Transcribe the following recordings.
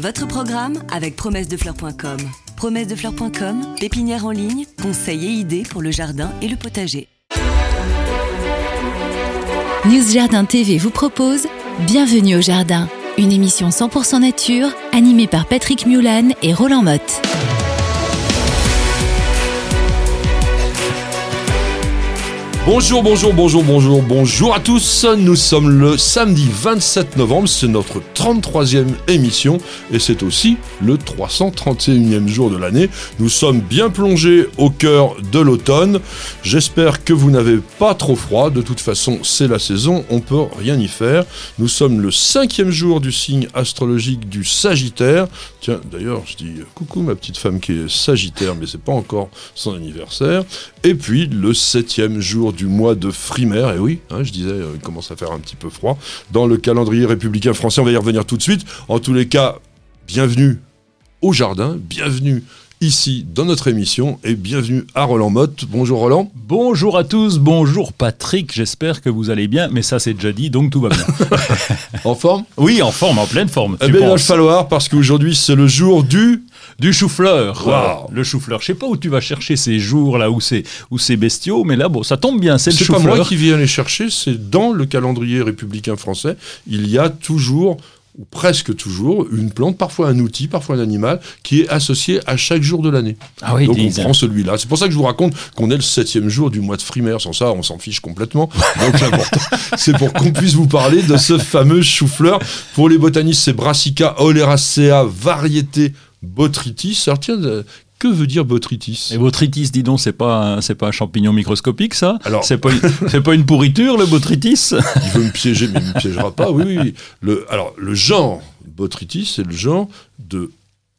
Votre programme avec promessedefleurs.com. Promessedefleurs.com, pépinière en ligne, conseils et idées pour le jardin et le potager. News Jardin TV vous propose Bienvenue au jardin, une émission 100% nature animée par Patrick Mulan et Roland Motte. Bonjour, bonjour, bonjour, bonjour, bonjour à tous. Nous sommes le samedi 27 novembre, c'est notre 33e émission et c'est aussi le 331e jour de l'année. Nous sommes bien plongés au cœur de l'automne. J'espère que vous n'avez pas trop froid. De toute façon, c'est la saison, on peut rien y faire. Nous sommes le cinquième jour du signe astrologique du Sagittaire. Tiens, d'ailleurs, je dis coucou ma petite femme qui est Sagittaire, mais c'est pas encore son anniversaire. Et puis le septième jour du mois de Frimaire, et oui, hein, je disais, euh, il commence à faire un petit peu froid, dans le calendrier républicain français, on va y revenir tout de suite. En tous les cas, bienvenue au jardin, bienvenue ici dans notre émission et bienvenue à Roland Motte. Bonjour Roland. Bonjour à tous, bonjour Patrick, j'espère que vous allez bien, mais ça c'est déjà dit, donc tout va bien. en forme? Oui, en forme, en pleine forme. Eh bien, il va falloir, parce qu'aujourd'hui c'est le jour du du chou-fleur. Le chou-fleur. Je sais pas où tu vas chercher ces jours là où c'est où c'est bestiaux, mais là bon, ça tombe bien, c'est le chou-fleur. C'est pas moi qui viens les chercher, c'est dans le calendrier républicain français, il y a toujours ou presque toujours, une plante, parfois un outil, parfois un animal, qui est associé à chaque jour de l'année. Ah oui, Donc on prend celui-là. C'est pour ça que je vous raconte qu'on est le septième jour du mois de frimaire. Sans ça, on s'en fiche complètement. Donc l'important, c'est pour qu'on puisse vous parler de ce fameux chou-fleur. Pour les botanistes, c'est Brassica oleracea, variété botrytis. Euh, que veut dire botrytis? Et botrytis, dis donc, c'est pas c'est pas un champignon microscopique, ça? Alors, c'est pas c'est pas une pourriture, le botrytis? Il veut me piéger, mais il me piégera pas. Oui, oui. Le, alors le genre botrytis, c'est le genre de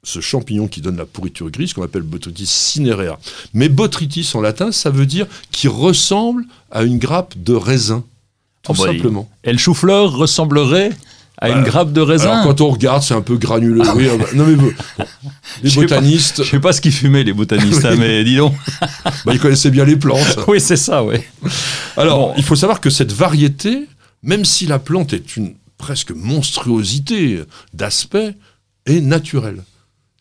ce champignon qui donne la pourriture grise qu'on appelle Botrytis cinerea. Mais botrytis en latin, ça veut dire qui ressemble à une grappe de raisin. Tout oh simplement. Et le chou-fleur ressemblerait à une grappe de raisin. Alors quand on regarde, c'est un peu granuleux. oui, bah, non mais les botanistes. je sais pas ce qu'ils fumaient les botanistes, hein, mais dis donc. bah, ils connaissaient bien les plantes. oui, c'est ça, oui. Alors, il faut savoir que cette variété, même si la plante est une presque monstruosité d'aspect, est naturelle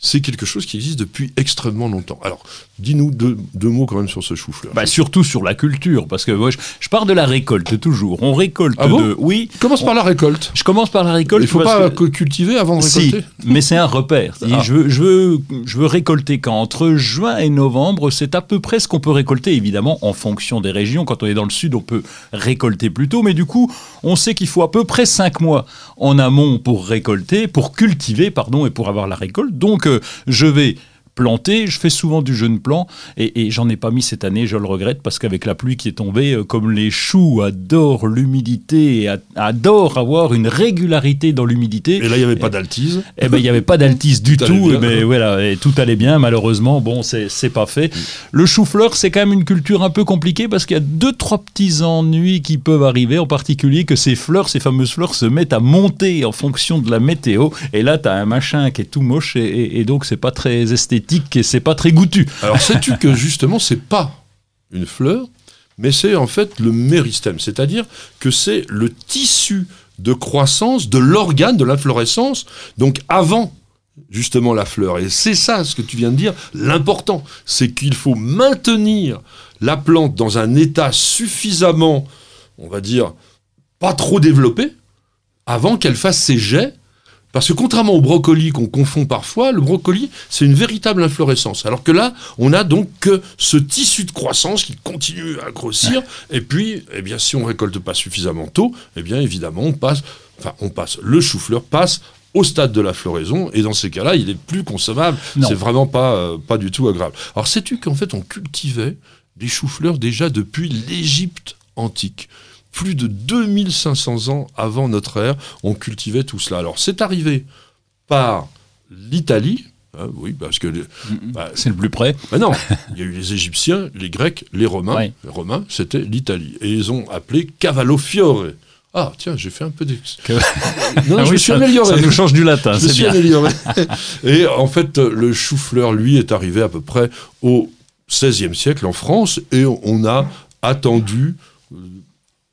c'est quelque chose qui existe depuis extrêmement longtemps. Alors, dis-nous deux, mots quand même sur ce chou-fleur. Bah, surtout sur la culture, parce que moi, je, pars de la récolte toujours. On récolte ah de... Oui. Commence par la récolte. Je commence par la récolte. Il faut pas cultiver avant de récolter. Si, mais c'est un repère. Ah. Je, veux, je, veux, je veux récolter quand Entre juin et novembre, c'est à peu près ce qu'on peut récolter, évidemment, en fonction des régions. Quand on est dans le sud, on peut récolter plus tôt, mais du coup, on sait qu'il faut à peu près cinq mois en amont pour récolter, pour cultiver, pardon, et pour avoir la récolte. Donc, je vais planter. Je fais souvent du jeune plant et, j'en ai pas mis cette année, je le regrette parce qu'avec la pluie qui est tombée, euh, comme les choux adorent l'humidité et adorent avoir une régularité dans l'humidité. Et là, il n'y avait pas d'altise. Eh ben, il n'y avait pas d'altise du tout. mais voilà, et tout allait bien. Malheureusement, bon, c'est pas fait. Le chou-fleur, c'est quand même une culture un peu compliquée parce qu'il y a deux, trois petits ennuis qui peuvent arriver, en particulier que ces fleurs, ces fameuses fleurs, se mettent à monter en fonction de la météo. Et là, tu as un machin qui est tout moche et, et donc c'est pas très esthétique et c'est pas très goûtu. Alors sais-tu que justement c'est pas une fleur, mais c'est en fait le méristème, c'est-à-dire que c'est le tissu de croissance de l'organe de l'inflorescence, donc avant justement la fleur. Et c'est ça ce que tu viens de dire, l'important, c'est qu'il faut maintenir la plante dans un état suffisamment, on va dire, pas trop développé, avant qu'elle fasse ses jets parce que contrairement au brocoli qu'on confond parfois, le brocoli, c'est une véritable inflorescence. Alors que là, on a donc que ce tissu de croissance qui continue à grossir. Et puis, eh bien, si on récolte pas suffisamment tôt, eh bien, évidemment, on passe, enfin, on passe, le chou-fleur passe au stade de la floraison, et dans ces cas-là, il est plus consommable. C'est vraiment pas, euh, pas du tout agréable. Alors, sais-tu qu'en fait, on cultivait des choux-fleurs déjà depuis l'Égypte antique? Plus de 2500 ans avant notre ère, on cultivait tout cela. Alors c'est arrivé par l'Italie, hein, oui, parce que bah, c'est le plus près. Bah non, il y a eu les Égyptiens, les Grecs, les Romains. Les Romains, c'était l'Italie, et ils ont appelé Cavallo Fiore. Ah tiens, j'ai fait un peu d'ex. non, ah je me suis amélioré. Ça nous change du latin, c'est bien. Amélioré. et en fait, le chou-fleur, lui, est arrivé à peu près au XVIe siècle en France, et on a attendu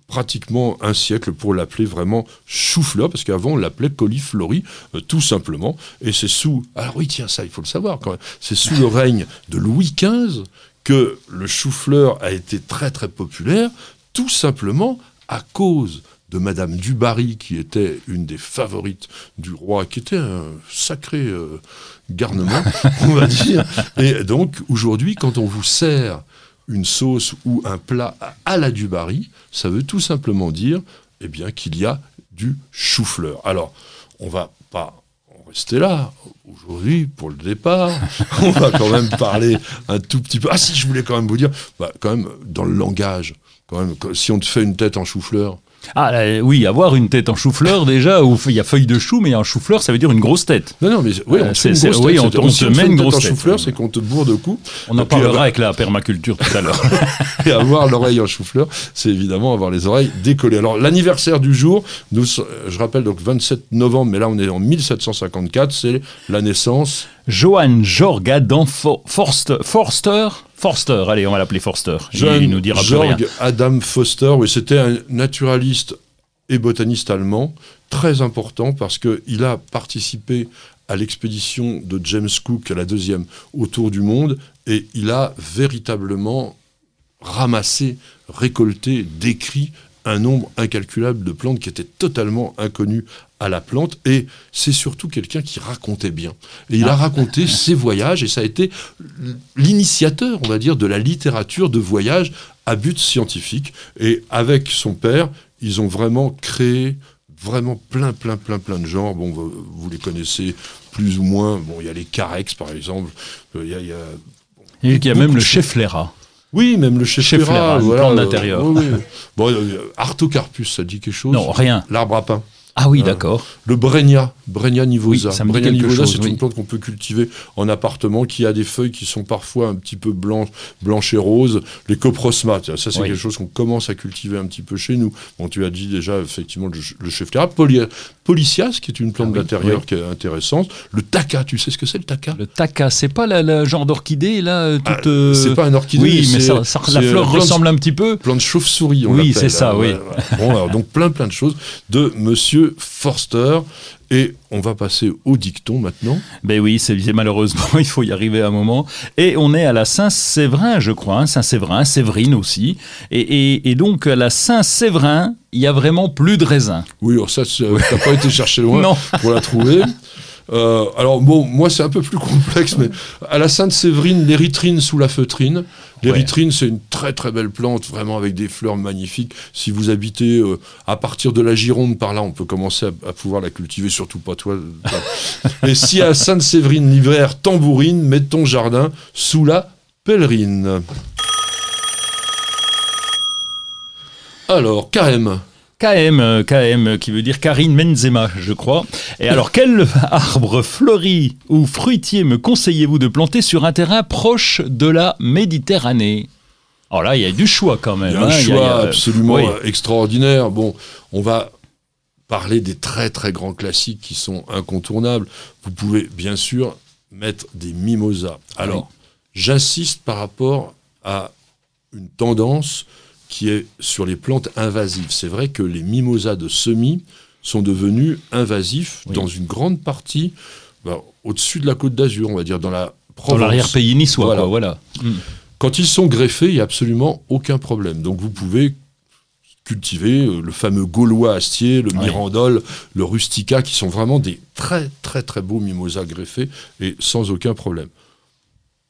pratiquement un siècle pour l'appeler vraiment chou-fleur, parce qu'avant on l'appelait coliflori, euh, tout simplement. Et c'est sous. Alors oui, tiens, ça, il faut le savoir quand même. C'est sous le règne de Louis XV que le chou-fleur a été très très populaire, tout simplement à cause de Madame Dubarry, qui était une des favorites du roi, qui était un sacré euh, garnement, on va dire. Et donc, aujourd'hui, quand on vous sert une sauce ou un plat à la Dubarry, ça veut tout simplement dire eh bien, qu'il y a du chou-fleur. Alors, on va pas en rester là. Aujourd'hui, pour le départ, on va quand même parler un tout petit peu. Ah si, je voulais quand même vous dire, bah, quand même, dans le langage, quand même, si on te fait une tête en chou-fleur, ah oui, avoir une tête en chou-fleur déjà, où il y a feuille de chou, mais en chou-fleur, ça veut dire une grosse tête. Non, non, mais oui, on, te, met une grosse tête. en chou-fleur, c'est qu'on te bourre de coups. On en parlera avec la permaculture tout à l'heure. et avoir l'oreille en chou-fleur, c'est évidemment avoir les oreilles décollées. Alors, l'anniversaire du jour, nous, je rappelle donc 27 novembre, mais là on est en 1754, c'est la naissance. Johann Adam Forster, Forster Forster, allez, on va l'appeler Forster. Il nous dira Georg Adam Forster, oui, c'était un naturaliste et botaniste allemand très important parce qu'il a participé à l'expédition de James Cook, à la deuxième, autour du monde, et il a véritablement ramassé, récolté, décrit un nombre incalculable de plantes qui étaient totalement inconnues à la plante et c'est surtout quelqu'un qui racontait bien. Et il a ah. raconté ses voyages et ça a été l'initiateur, on va dire, de la littérature de voyage à but scientifique. Et avec son père, ils ont vraiment créé vraiment plein, plein, plein, plein de genres. Bon, vous, les connaissez plus ou moins. Bon, il y a les Carex, par exemple. Il y a, il y a, il y a même le chef Lera. Oui, même le chef, chef voilà, d'intérieur. bon, euh, Artocarpus, ça dit quelque chose? Non, rien. L'arbre à pain. Ah oui, hein. d'accord. Le Brenia, Brenia nivosa. Brenia nivosa, c'est une plante qu'on peut cultiver en appartement qui a des feuilles qui sont parfois un petit peu blanches, blanches et roses. Les coprosma, ça c'est quelque chose qu'on commence à cultiver un petit peu chez nous. Bon, tu as dit déjà effectivement le, le chef Poly, Polycias, qui est une plante ah d'intérieur qui est intéressante. Le taca, tu sais ce que c'est le taca Le taca, c'est pas le genre d'orchidée là euh, toute, ah, euh, C'est pas un orchidée. Oui, mais ça, la fleur ressemble un petit peu. Plante chauve-souris, on Oui, c'est ça, hein, oui. Bon, alors, donc plein plein de choses de Monsieur Forster. Et on va passer au dicton maintenant. Ben oui, c'est malheureusement, il faut y arriver à un moment. Et on est à la Saint-Séverin, je crois, hein, Saint-Séverin, Séverine aussi. Et, donc, à la Saint-Séverin, il y a vraiment plus de raisins. Oui, alors ça, n'as pas été chercher loin pour la trouver. Euh, alors bon, moi c'est un peu plus complexe, mais à la Sainte-Séverine, l'érythrine sous la feutrine. L'érythrine, c'est une très très belle plante, vraiment avec des fleurs magnifiques. Si vous habitez euh, à partir de la Gironde, par là, on peut commencer à, pouvoir la cultiver, surtout pas toi. Et si à Sainte-Séverine, l'hiver, tambourine, mets ton jardin sous la pèlerine. Alors, KM. KM, KM, qui veut dire Karine Menzema, je crois. Et alors, quel arbre fleuri ou fruitier me conseillez-vous de planter sur un terrain proche de la Méditerranée? Alors là, il y a du choix quand même. Il y a un hein. choix absolument extraordinaire. Bon, on va parler des très très grands classiques qui sont incontournables. Vous pouvez bien sûr mettre des mimosas. Alors, j'insiste par rapport à une tendance qui est sur les plantes invasives. C'est vrai que les mimosas de semis sont devenus invasifs dans une grande partie, bah, au-dessus de la côte d'Azur, on va dire, dans la Provence. Dans l'arrière-pays niçois, voilà. voilà. Hmm. Quand ils sont greffés, il n'y a absolument aucun problème. Donc vous pouvez cultiver euh, le fameux gaulois astier, le mirandole, le rustica, qui sont vraiment des très très très beaux mimosas greffés et sans aucun problème.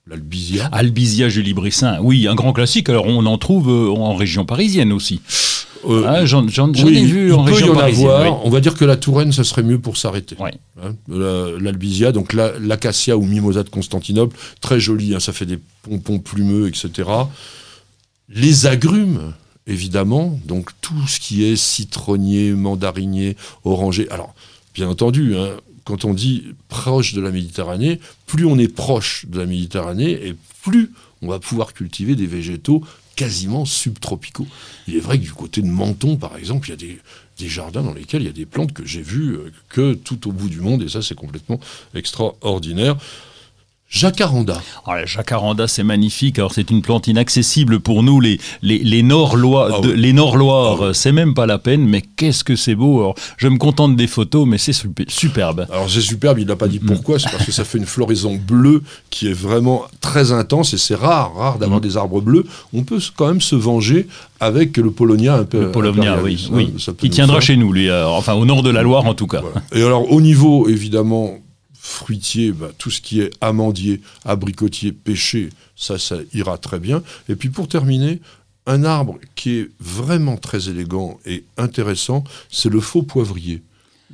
L'Albizia. Albizia Julie Brissin, oui, un grand classique. Alors on en trouve euh, en région parisienne aussi. Euh, ah, j'en ai vu en région parisienne. On va dire que la Touraine, ça serait mieux pour s'arrêter. Hein, L'Albizia, donc l'acacia ou mimosa de Constantinople, très joli, hein, ça fait des pompons plumeux, etc. Les agrumes, évidemment, donc tout ce qui est citronnier, mandarinier, oranger. Alors, bien entendu, hein, quand on dit proche de la Méditerranée, plus on est proche de la Méditerranée et plus on va pouvoir cultiver des végétaux quasiment subtropicaux. Il est vrai que du côté de Menton, par exemple, il y a des, jardins dans lesquels il y a des plantes que j'ai vues euh, que tout au bout du monde, et ça c'est complètement extraordinaire. Jacaranda. Oh, la jacaranda, c'est magnifique. Alors, c'est une plante inaccessible pour nous, les, les, les. Ah oui. Nord-Loire, Ah oui. c'est même pas la peine, mais qu'est-ce que c'est beau. Alors, je me contente des photos, mais c'est super- superbe. Alors c'est superbe, il n'a pas dit pourquoi, c'est parce que ça fait une floraison bleue qui est vraiment très intense et c'est rare, rare d'avoir des arbres bleus. On peut quand même se venger avec le Polonia un peu. Le Polomnia, oui, oui. hein, peut Qui tiendra faire- chez nous, lui. euh, enfin, au nord de la Loire, en tout cas. Voilà. Et alors au niveau évidemment fruitier, bah, tout ce qui est amandier, abricotier, pêcher, ça, ça ira très bien. Et puis pour terminer, un arbre qui est vraiment très élégant et intéressant, c'est le faux poivrier,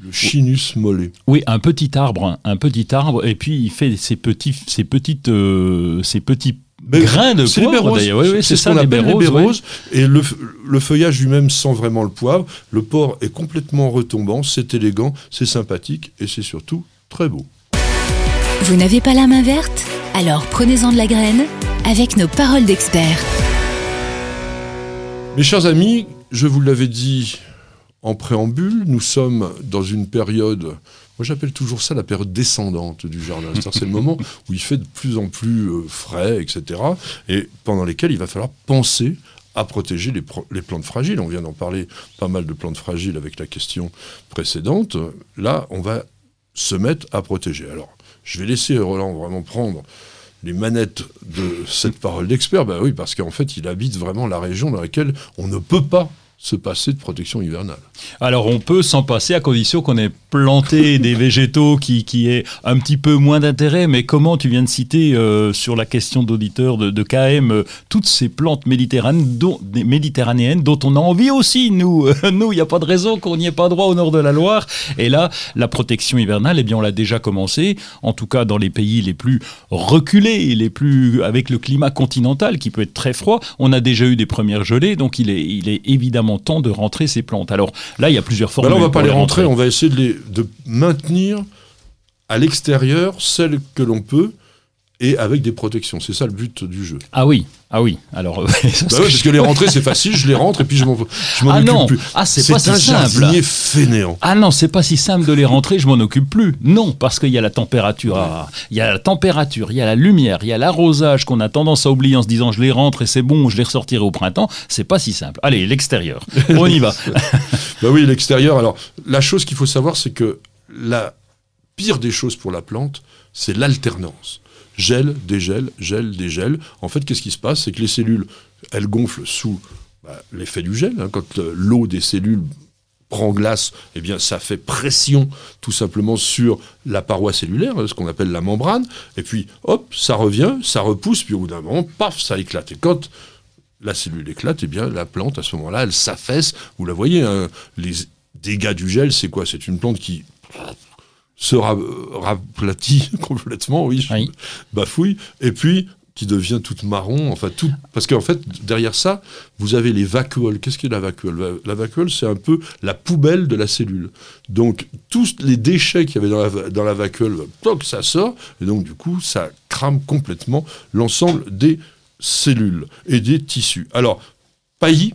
le Chinus mollet. Oui, un petit arbre, hein, un petit arbre, et puis il fait ses petits, ses petites, euh, ses petits Mais grains de C'est poivre. d'ailleurs. Oui, oui, c'est c'est ça, les baies roses, ouais. Et le, le feuillage lui-même sent vraiment le poivre. Le porc est complètement retombant, c'est élégant, c'est sympathique et c'est surtout très beau. Vous n'avez pas la main verte Alors prenez-en de la graine avec nos paroles d'experts. Mes chers amis, je vous l'avais dit en préambule, nous sommes dans une période, moi j'appelle toujours ça la période descendante du jardin. C'est le moment où il fait de plus en plus euh, frais, etc. Et pendant lesquels il va falloir penser à protéger les, les plantes fragiles. On vient d'en parler pas mal de plantes fragiles avec la question précédente. Là, on va se mettre à protéger. Alors, je vais laisser Roland vraiment prendre les manettes de cette parole d'expert, oui, parce qu'en fait, il habite vraiment la région dans laquelle on ne peut pas se passer de protection hivernale. Alors on peut s'en passer à condition qu'on ait planté des végétaux qui, qui aient un petit peu moins d'intérêt, mais comment tu viens de citer euh, sur la question d'auditeur de, de KM euh, toutes ces plantes méditerranéennes dont, des méditerranéennes dont on a envie aussi, nous? nous, il n'y a pas de raison qu'on n'y ait pas droit au nord de la Loire. Et là, la protection hivernale, eh bien on l'a déjà commencé, en tout cas dans les pays les plus reculés, les plus avec le climat continental qui peut être très froid. On a déjà eu des premières gelées, donc il est, il est évidemment temps de rentrer ces plantes. Alors là, il y a plusieurs Bah formules. là, on va pas les rentrer, rentrer. on va essayer de, les, de maintenir à l'extérieur celles que l'on peut et avec des protections. C'est ça le but du jeu. Ah oui, ah oui. Alors, euh, Bah ouais, parce que les rentrées, c'est facile, je les rentre et puis je m'en je m'en Ah occupe non, plus. ah, c'est pas si simple. fainéant. Ah non, c'est pas si simple de les rentrer, je m'en occupe plus. Non, parce qu'il y a la température, il y a la température, il y a la lumière, il y a l'arrosage qu'on a tendance à oublier en se disant je les rentre et c'est bon, je les ressortirai au printemps. C'est pas si simple. Allez, l'extérieur. On y va. Bah oui, l'extérieur. Alors, la chose qu'il faut savoir, c'est que la pire des choses pour la plante, c'est l'alternance. Gel, dégel, gel, dégel. En fait, qu'est-ce qui se passe? C'est que les cellules, elles gonflent sous bah, l'effet du gel. hein. Quand euh, l'eau des cellules prend glace, eh bien, ça fait pression tout simplement sur la paroi cellulaire, hein, ce qu'on appelle la membrane. Et puis, hop, ça revient, ça repousse, puis au bout d'un moment, paf, ça éclate. Et quand la cellule éclate, eh bien, la plante, à ce moment-là, elle s'affaisse. Vous la voyez, hein, les dégâts du gel, c'est quoi? C'est une plante qui se ra- raplatit complètement, oui, je Oui. bafouille, et puis qui devient toute marron, enfin tout, parce qu'en fait derrière ça, vous avez les vacuoles. Qu'est-ce qu'est la vacuole? La- vacuole, c'est un peu la poubelle de la cellule. Donc tous les déchets qu'il y avait dans la, va- dans la vacuole, toc, ça sort, et donc du coup ça crame complètement l'ensemble des cellules et des tissus. Alors paillis,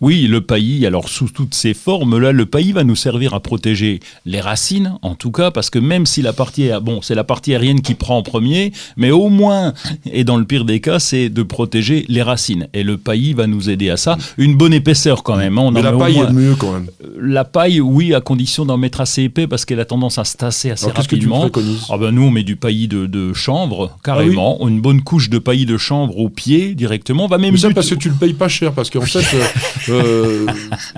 Oui, le paillis, alors sous toutes ses formes, là, le paillis va nous servir à protéger les racines, en tout cas, parce que même si la partie, bon, c'est la partie aérienne qui prend en premier, mais au moins, et dans le pire des cas, c'est de protéger les racines. Et le paillis va nous aider à ça. Une bonne épaisseur quand même. hein, on mais en la paille moins- est mieux quand même. La paille, oui, à condition d'en mettre assez épais, parce qu'elle a tendance à se tasser assez Alors qu'est-ce que tu rapidement. préconises Ah ben nous, on met du paillis de, de chanvre, carrément. Une bonne couche de paillis de chanvre au pied, directement. On va même Mais ça parce que tu le payes pas cher, parce qu'en fait, euh,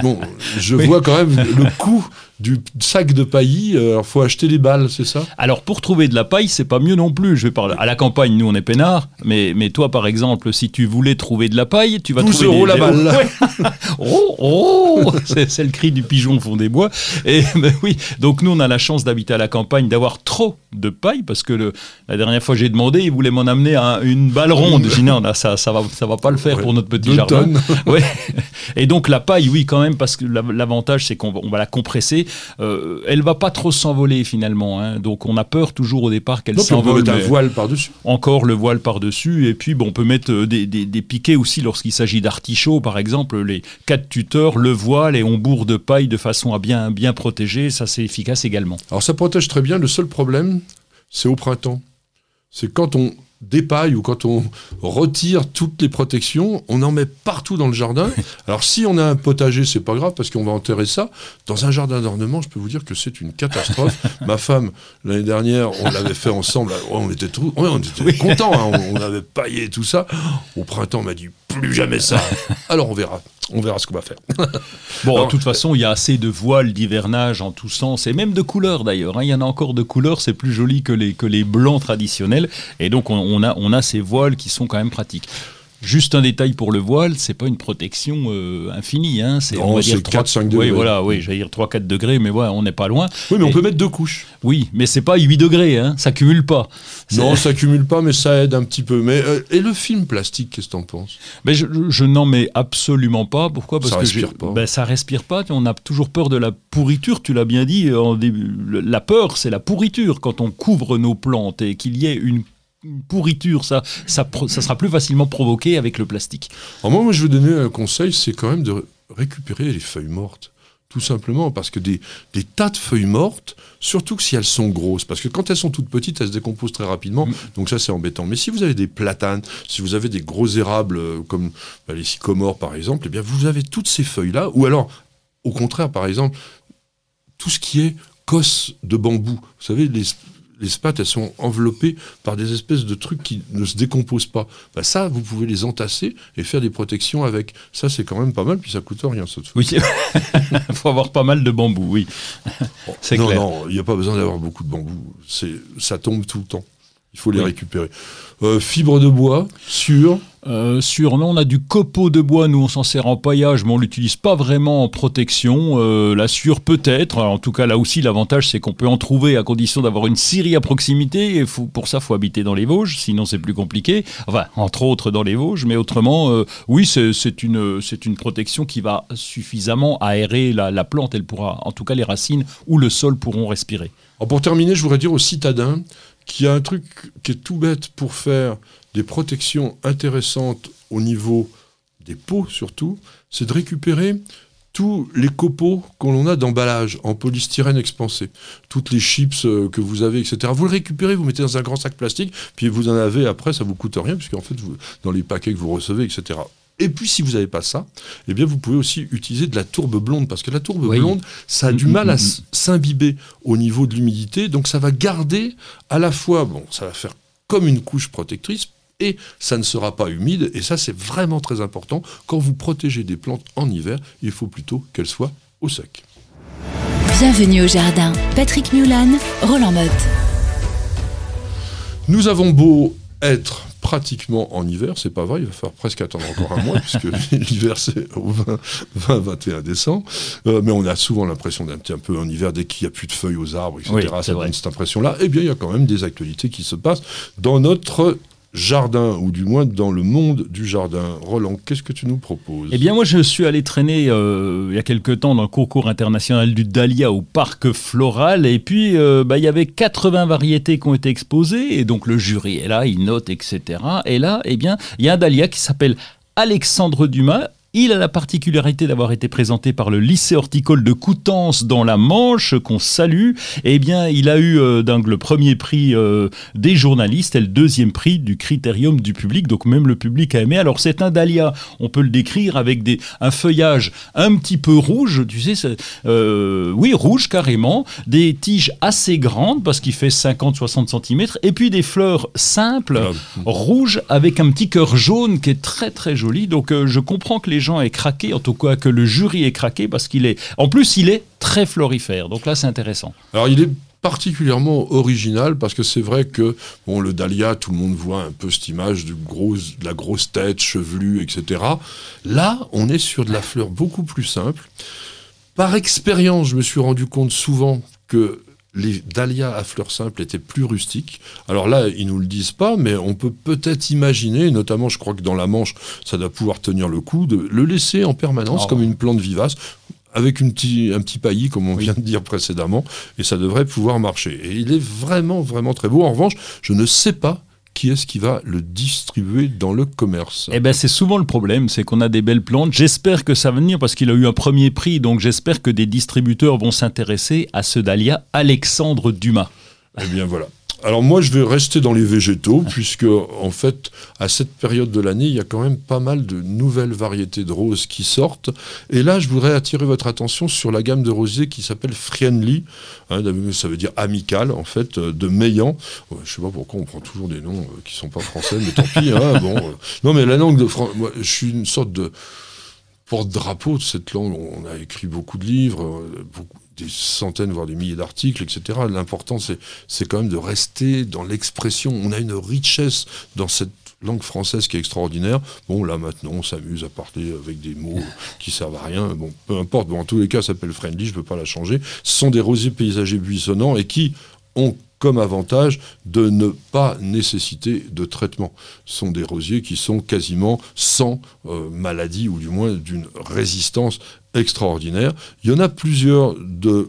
bon, je vois quand même le coût du sac de paillis. euh, Alors, faut acheter des balles, c'est ça? Alors pour trouver de la paille, c'est pas mieux non plus. Je vais parler à la campagne, nous on est peinards, mais mais toi par exemple, si tu voulais trouver de la paille, tu vas 12 trouver euros des- la des- balle. Ouais. oh oh, c'est c'est le cri du pigeon au fond des bois. Et ben oui, donc nous on a la chance d'habiter à la campagne, d'avoir trop de paille parce que le, la dernière fois j'ai demandé, ils voulaient m'en amener à une balle ronde. J'ai dit non, là, ça ça va ça va pas le faire Ouais, pour notre petit deux jardin. tonnes. Ouais. Et donc la paille, oui, quand même, parce que la- l'avantage, c'est qu'on va, on va la compresser. Euh, elle va pas trop s'envoler finalement. hein. Donc on a peur toujours au départ qu'elle Donc, on peut s'envole. mettre un mais voile par-dessus. Encore le voile par-dessus. Et puis bon, on peut mettre euh, des, des- des piquets aussi lorsqu'il s'agit d'artichauts, par exemple, les quatre tuteurs, le voile, et on bourre de paille de façon à bien, bien protéger. Ça, c'est efficace également. Alors, ça protège très bien. Le seul problème, c'est au printemps. c'est quand on dépaille ou quand on retire toutes les protections, on en met partout dans le jardin. Alors si on a un potager, c'est pas grave parce qu'on va enterrer ça. Dans un jardin d'ornement, je peux vous dire que c'est une catastrophe. Ma femme, l'année dernière, on l'avait fait ensemble. On était, tout, on était contents, hein. on, avait paillé tout ça. Au printemps, on m'a dit plus jamais ça. Alors on verra. On verra ce qu'on va faire. bon, de toute façon, il y a assez de voiles d'hivernage en tous sens, et même de couleurs d'ailleurs. Hein. Il y en a encore de couleurs, c'est plus joli que les, que les blancs traditionnels. Et donc, on, a, on a ces voiles qui sont quand même pratiques. Juste un détail pour le voile, c'est pas une protection euh, infinie. Hein. C'est, on va dire 4-5 degrés. Oui, voilà, oui, j'allais dire 3-4 degrés, mais ouais, on n'est pas loin. Oui, mais on peut mettre deux couches. Oui, mais c'est pas 8 degrés, hein. ça cumule pas. Non, ça cumule pas, mais ça aide un petit peu. Mais, euh, et le film plastique, qu'est-ce que t'en penses? Mais Je, n'en mets absolument pas. Pourquoi? Parce ça que respire pas. Ben, ça respire pas. On a toujours peur de la pourriture, tu l'as bien dit. En début. La peur, c'est la pourriture. Quand on couvre nos plantes et qu'il y ait une pourriture, ça, ça, ça, sera plus facilement provoqué avec le plastique. Alors moi, je veux donner un conseil, c'est quand même de récupérer les feuilles mortes. Tout simplement parce que des, des, tas de feuilles mortes, surtout que si elles sont grosses, parce que quand elles sont toutes petites, elles se décomposent très rapidement, mm. donc ça c'est embêtant. Mais si vous avez des platanes, si vous avez des gros érables euh, comme bah, les sycomores par exemple, eh bien vous avez toutes ces feuilles-là, ou alors au contraire par exemple, tout ce qui est cosse de bambou, vous savez, les, les spates, elles sont enveloppées par des espèces de trucs qui ne se décomposent pas. Bah, ça, vous pouvez les entasser et faire des protections avec. Ça, c'est quand même pas mal, puis ça coûte rien, ça. Oui, il faut avoir pas mal de bambou, oui. c'est non, non, il n'y a pas besoin d'avoir beaucoup de bambou. Ça tombe tout le temps. Il faut les récupérer. Euh, fibre de bois, sur euh, sur, non, on a du copeau de bois, nous on s'en sert en paillage, mais on l'utilise pas vraiment en protection. Euh, la sûre peut-être, en tout cas là aussi l'avantage c'est qu'on peut en trouver à condition d'avoir une scierie à proximité, et pour ça faut habiter dans les Vosges, sinon c'est plus compliqué. Enfin, entre autres dans les Vosges, mais autrement, euh, oui, c'est une, une protection qui va suffisamment aérer la, la, plante, elle pourra, en tout cas les racines ou le sol pourront respirer. pour terminer, je voudrais dire aux citadins qu'il y a un truc qui est tout bête pour faire des protections intéressantes au niveau des pots surtout, c'est de récupérer tous les copeaux qu'on a d'emballage en polystyrène expansé, toutes les chips euh, que vous avez, etc. Vous le récupérez, vous mettez dans un grand sac plastique, puis vous en avez après, ça vous coûte rien, puisqu'en fait, vous, dans les paquets que vous recevez, etc. Et puis, si vous n'avez pas ça, eh bien, vous pouvez aussi utiliser de la tourbe blonde, parce que la tourbe blonde, ça a du mal à s'imbiber au niveau de l'humidité, donc ça va garder à la fois, bon, ça va faire comme une couche protectrice, et ça ne sera pas humide. Et ça, c'est vraiment très important. Quand vous protégez des plantes en hiver, il faut plutôt qu'elles soient au sec. Bienvenue au jardin. Patrick Mulan, Roland Motte. Nous avons beau être pratiquement en hiver, c'est pas vrai, il va falloir presque attendre encore un mois, puisque l'hiver c'est au 20-21 décembre, euh, mais on a souvent l'impression d'être un peu en hiver dès qu'il n'y a plus de feuilles aux arbres, etc. ça donne cette impression-là. Eh bien, il y a quand même des actualités qui se passent dans notre jardin, ou du moins dans le monde du jardin. Roland, qu'est-ce que tu nous proposes? Eh bien, moi, je suis allé traîner euh, il y a quelque temps dans le concours international du Dahlia au parc floral, et puis euh, bah, il y avait 80 variétés qui ont été exposées, et donc le jury est là, il note, etc. Et là, eh bien, il y a un Dahlia qui s'appelle Alexandre Dumas, il a la particularité d'avoir été présenté par le lycée horticole de Coutances dans la Manche, qu'on salue. Eh bien, il a eu euh, le premier prix euh, des journalistes et le deuxième prix du critérium du public. Donc même le public a aimé. Alors c'est un dahlia, on peut le décrire avec des, un feuillage un petit peu rouge, tu sais, euh, oui, rouge carrément, des tiges assez grandes parce qu'il fait 50-60 cm, et puis des fleurs simples, ah. rouges, avec un petit cœur jaune qui est très très joli. Donc je comprends que les gens aient craqué, en tout cas que le jury ait craqué, parce qu'il est. En plus, il est très florifère. Donc là, c'est intéressant. Alors, il est particulièrement original parce que c'est vrai que bon le dahlia tout le monde voit un peu cette image du gros, de la grosse tête chevelue etc là on est sur de la fleur beaucoup plus simple par expérience je me suis rendu compte souvent que les dahlias à fleurs simples étaient plus rustiques. Alors là, ils nous le disent pas, mais on peut peut-être imaginer, notamment je crois que dans la Manche, ça doit pouvoir tenir le coup, de le laisser en permanence ah comme une plante vivace avec une petit, un petit paillis, comme on vient de dire précédemment, et ça devrait pouvoir marcher. Et il est vraiment, vraiment très beau. En revanche, je ne sais pas qui est-ce qui va le distribuer dans le commerce? Eh ben c'est souvent le problème, c'est qu'on a des belles plantes. J'espère que ça va venir parce qu'il a eu un premier prix, donc j'espère que des distributeurs vont s'intéresser à ce dahlia Alexandre Dumas. Eh bien voilà. Alors moi, je vais rester dans les végétaux, puisque en fait, à cette période de l'année, il y a quand même pas mal de nouvelles variétés de roses qui sortent. Et là, je voudrais attirer votre attention sur la gamme de rosiers qui s'appelle Friendly. Hein, ça veut dire amical, en fait, euh, de Meillan. je sais pas pourquoi on prend toujours des noms euh, qui sont pas français, mais tant pis. Hein, bon, euh. non, mais la langue de France, je suis une sorte de porte-drapeau de cette langue. On a écrit beaucoup de livres, des centaines, voire des milliers d'articles, etc. L'important, c'est quand même de rester dans l'expression. On a une richesse dans cette langue française qui est extraordinaire. Bon, là maintenant, on s'amuse à parler avec des mots qui servent à rien. Bon, peu importe. Bon, en tous les cas, ça s'appelle friendly, je ne peux pas la changer. Ce sont des rosiers paysagers buissonnants et qui ont comme avantage de ne pas nécessiter de traitement. Ce sont des rosiers qui sont quasiment sans euh, maladie ou du moins d'une résistance extraordinaire. Il y en a plusieurs de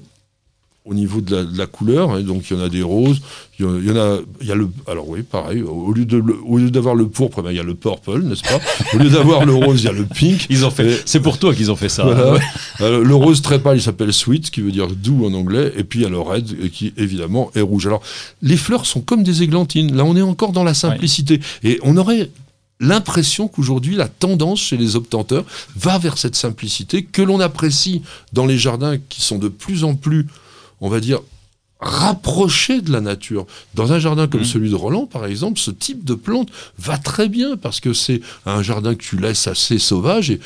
au niveau de la, couleur, hein, donc il y en a des roses, il y en a, il y a le, alors oui, pareil, au lieu de, au lieu d'avoir le pourpre, ben, il y a le purple, n'est-ce pas? Au lieu d'avoir le rose, il y a le pink. Ils ont fait, c'est pour toi qu'ils ont fait ça. Euh, le rose très pâle, il s'appelle sweet, qui veut dire doux en anglais, et puis il y a le red, qui évidemment est rouge. Alors, les fleurs sont comme des églantines. Là, on est encore dans la simplicité, et on aurait l'impression qu'aujourd'hui, la tendance chez les obtenteurs va vers cette simplicité que l'on apprécie dans les jardins qui sont de plus en plus, on va dire, rapprochés de la nature. Dans un jardin comme mmh. celui de Roland, par exemple, ce type de plante va très bien parce que c'est un jardin que tu laisses assez sauvage et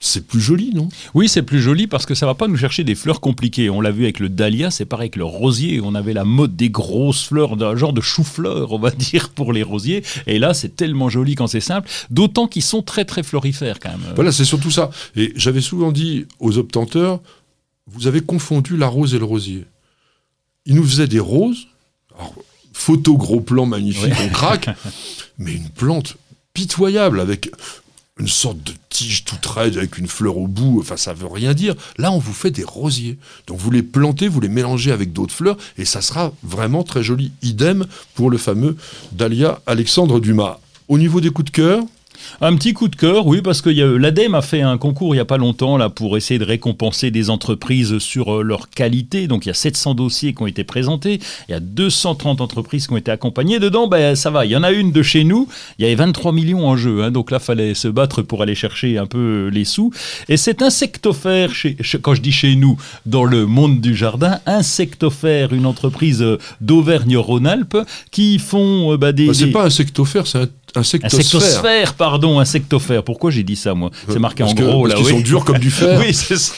c'est plus joli, non? Oui, c'est plus joli parce que ça va pas nous chercher des fleurs compliquées. On l'a vu avec le dahlia, c'est pareil avec le rosier. On avait la mode des grosses fleurs, d'un genre de chou-fleur, on va dire, pour les rosiers. Et là, c'est tellement joli quand c'est simple, d'autant qu'ils sont très très florifères quand même. Voilà, c'est surtout ça. Et j'avais souvent dit aux obtenteurs, vous avez confondu la rose et le rosier. Ils nous faisaient des roses, photo gros plan magnifique, on craque, mais une plante pitoyable avec une sorte de tige toute raide avec une fleur au bout, enfin ça veut rien dire. Là, on vous fait des rosiers. Donc vous les plantez, vous les mélangez avec d'autres fleurs et ça sera vraiment très joli. Idem pour le fameux Dahlia Alexandre Dumas. Au niveau des coups de cœur, un petit coup de cœur, oui, parce que l'ADEME a fait un concours il n'y a pas longtemps là, pour essayer de récompenser des entreprises sur euh, leur qualité. Donc il y a 700 dossiers qui ont été présentés, il y a 230 entreprises qui ont été accompagnées. Dedans, ben, ça va, il y en a une de chez nous, il y avait 23 millions en jeu. Hein, donc là, fallait se battre pour aller chercher un peu les sous. Et c'est Insectophère, chez, quand je dis chez nous, dans le monde du jardin, Insectophère, une entreprise euh, d'Auvergne-Rhône-Alpes, qui font euh, bah, des... Bah, c'est pas Insectophère, c'est un Insectosphère. Insectosphère, pardon, insectophère. Pourquoi j'ai dit ça, moi C'est marqué en gros, là. Oui. sont durs comme du fer. oui, c'est ça.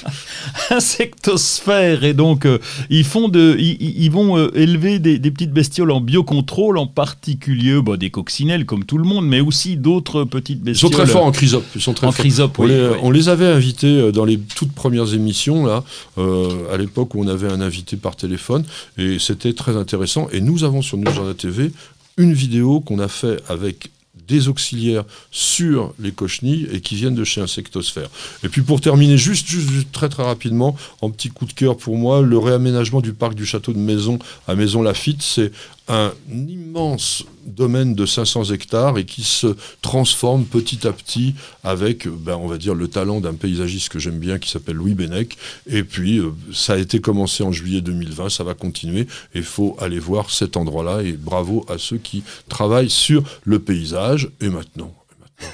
Insectosphère. Et donc, euh, ils, font de, ils, vont euh, élever des, petites bestioles en biocontrôle, en particulier bah, des coccinelles, comme tout le monde, mais aussi d'autres petites bestioles. Ils sont très forts en chrysope. Ils sont très en chrysope, on, oui, les, on les avait invités euh, dans les toutes premières émissions, là, à l'époque où on avait un invité par téléphone, et c'était très intéressant. Et nous avons sur News Journal TV une vidéo qu'on a fait avec des auxiliaires sur les cochenilles et qui viennent de chez Insectosphère. Et puis pour terminer, juste, juste, très très rapidement, en petit coup de cœur pour moi, le réaménagement du parc du château de Maison à Maison Lafitte, c'est un immense domaine de 500 hectares et qui se transforme petit à petit avec, ben, on va dire, le talent d'un paysagiste que j'aime bien qui s'appelle Louis Bennec. Et puis, euh, ça a été commencé en juillet 2020, ça va continuer et il faut aller voir cet endroit-là et bravo à ceux qui travaillent sur le paysage. Et maintenant,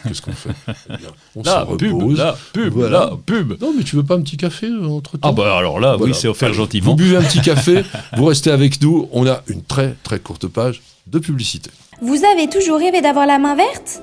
Qu'est-ce qu'on fait eh On la pub, la pub, la pub. Non, mais tu veux pas un petit café euh, entre temps Ah bah alors là, oui, c'est offert gentiment. Vous buvez un petit café, vous restez avec nous. On a une très très courte page de publicité. Vous avez toujours rêvé d'avoir la main verte?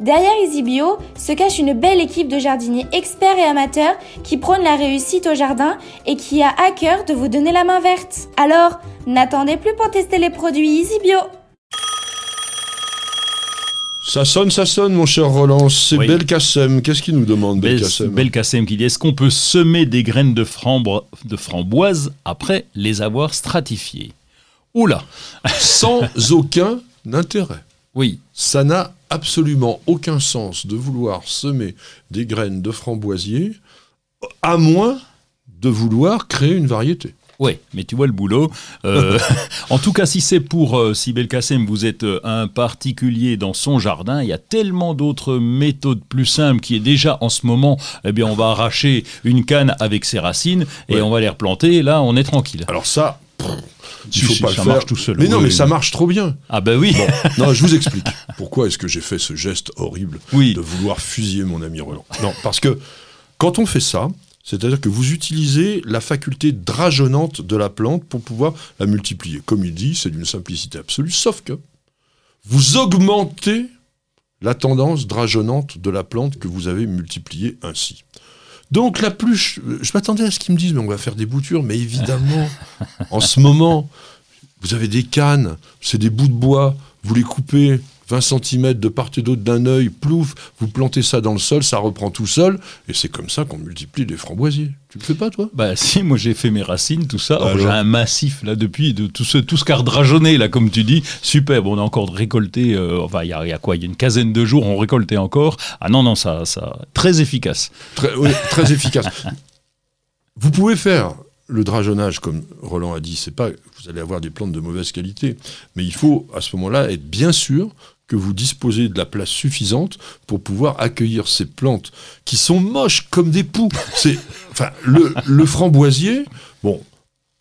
Derrière EasyBio se cache une belle équipe de jardiniers experts et amateurs qui prônent la réussite au jardin et qui a à cœur de vous donner la main verte. Alors, n'attendez plus pour tester les produits EasyBio. Ça sonne, ça sonne, mon cher Roland. C'est Belkacem. Qu'est-ce qu'il nous demande, Belkacem Belkacem qui dit est-ce qu'on peut semer des graines de, de framboise après les avoir stratifiées? Oula sans aucun intérêt. Oui. Ça n'a absolument aucun sens de vouloir semer des graines de framboisier, à moins de vouloir créer une variété. Oui, mais tu vois le boulot. Euh, en tout cas, si c'est pour euh, Sibel Kassem, vous êtes euh, un particulier dans son jardin, il y a tellement d'autres méthodes plus simples qui est déjà en ce moment, eh bien, on va arracher une canne avec ses racines et Ouais. on va les replanter. Et là, on est tranquille. Alors ça, il faut si, pas ça le faire. marche tout seul. Mais non, mais oui. ça marche trop bien. Ah ben oui. Non, je vous explique. Pourquoi est-ce que j'ai fait ce geste horrible Oui. de vouloir fusiller mon ami Roland Non, parce que quand on fait ça, c'est-à-dire que vous utilisez la faculté drageonnante de la plante pour pouvoir la multiplier. Comme il dit, c'est d'une simplicité absolue, sauf que vous augmentez la tendance drageonnante de la plante que vous avez multipliée ainsi. Donc la plus, je m'attendais à ce qu'ils me disent, mais on va faire des boutures, mais évidemment, en ce moment, vous avez des cannes, c'est des bouts de bois, vous les coupez 20 cm de part et d'autre d'un œil, plouf, vous plantez ça dans le sol, ça reprend tout seul, et c'est comme ça qu'on multiplie les framboisiers. Tu le fais pas, toi? Bah si, moi j'ai fait mes racines, tout ça. Alors j'ai un massif là depuis, de tout ce, tout ce là, comme tu dis. Super, bon, on a encore récolté, euh, enfin il y, a- il y a quoi Il y a une quinzaine de jours, on récoltait encore. Ah non, non, ça, ça très efficace. Très, oui, très efficace. Vous pouvez faire le drageonnage, comme Roland a dit, c'est pas vous allez avoir des plantes de mauvaise qualité, mais il faut à ce moment-là être bien sûr que vous disposez de la place suffisante pour pouvoir accueillir ces plantes qui sont moches comme des poux. C'est, enfin, le, le framboisier, bon,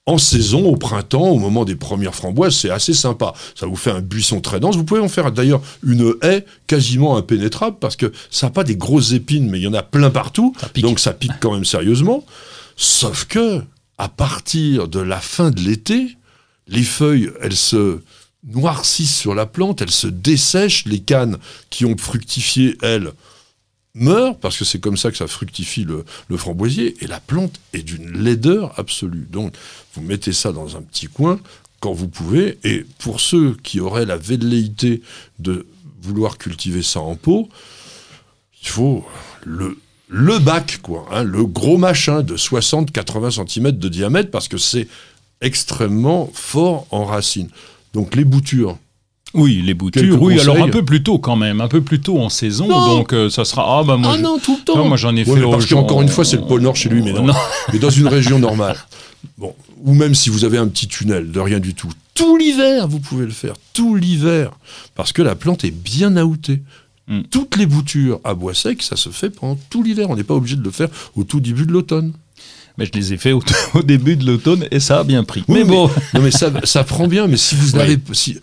en saison, au printemps, au moment des premières framboises, c'est assez sympa. Ça vous fait un buisson très dense. Vous pouvez en faire d'ailleurs une haie quasiment impénétrable parce que ça n'a pas des grosses épines, mais il y en a plein partout. pique. Donc ça pique quand même sérieusement. Sauf que, à partir de la fin de l'été, les feuilles, elles se noircissent sur la plante, elles se dessèchent. Les cannes qui ont fructifié, elles, meurent, parce que c'est comme ça que ça fructifie le, framboisier, et la plante est d'une laideur absolue. Donc, vous mettez ça dans un petit coin quand vous pouvez, et pour ceux qui auraient la velléité de vouloir cultiver ça en pot, il faut le, le bac, quoi, hein, le gros machin de 60-80 cm de diamètre, parce que c'est extrêmement fort en racines. Donc les boutures, Oui, les boutures. Quelques oui, alors un peu plus tôt quand même, un peu plus tôt en saison. Non. Donc euh, ça sera. Ah bah moi. ah non, tout le temps. Non, moi, j'en ai Ouais, fait parce qu'encore une fois, c'est le pôle Nord chez lui, mais non. Non. Mais dans une région normale. Bon, ou même si vous avez un petit tunnel de rien du tout, tout l'hiver, vous pouvez le faire, tout l'hiver, parce que la plante est bien outée. Mm. Toutes les boutures à bois sec, ça se fait pendant tout l'hiver. On n'est pas obligé de le faire au tout début de l'automne. Mais je les ai fait au, au début de l'automne et ça a bien pris. Oui, mais bon. non, mais ça, ça prend bien. Mais si vous Oui. si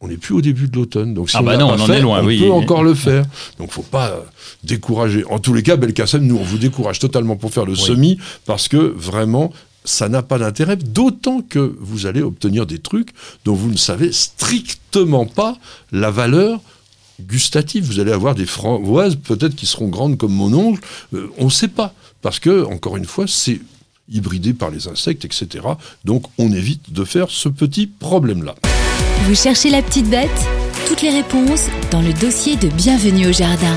on n'est plus au début de l'automne, donc si Ah on bah l'a non, on en fait, est loin, on oui. peut encore le faire. Donc faut pas décourager. En tous les cas, Belkacem, nous on vous décourage totalement pour faire le semis parce que vraiment. Ça n'a pas d'intérêt, d'autant que vous allez obtenir des trucs dont vous ne savez strictement pas la valeur gustative. Vous allez avoir des framboises, peut-être qui seront grandes comme mon oncle. Euh, on ne sait pas. Parce que, encore une fois, c'est hybridé par les insectes, etc. Donc on évite de faire ce petit problème-là. Vous cherchez la petite bête? Toutes les réponses dans le dossier de Bienvenue au jardin.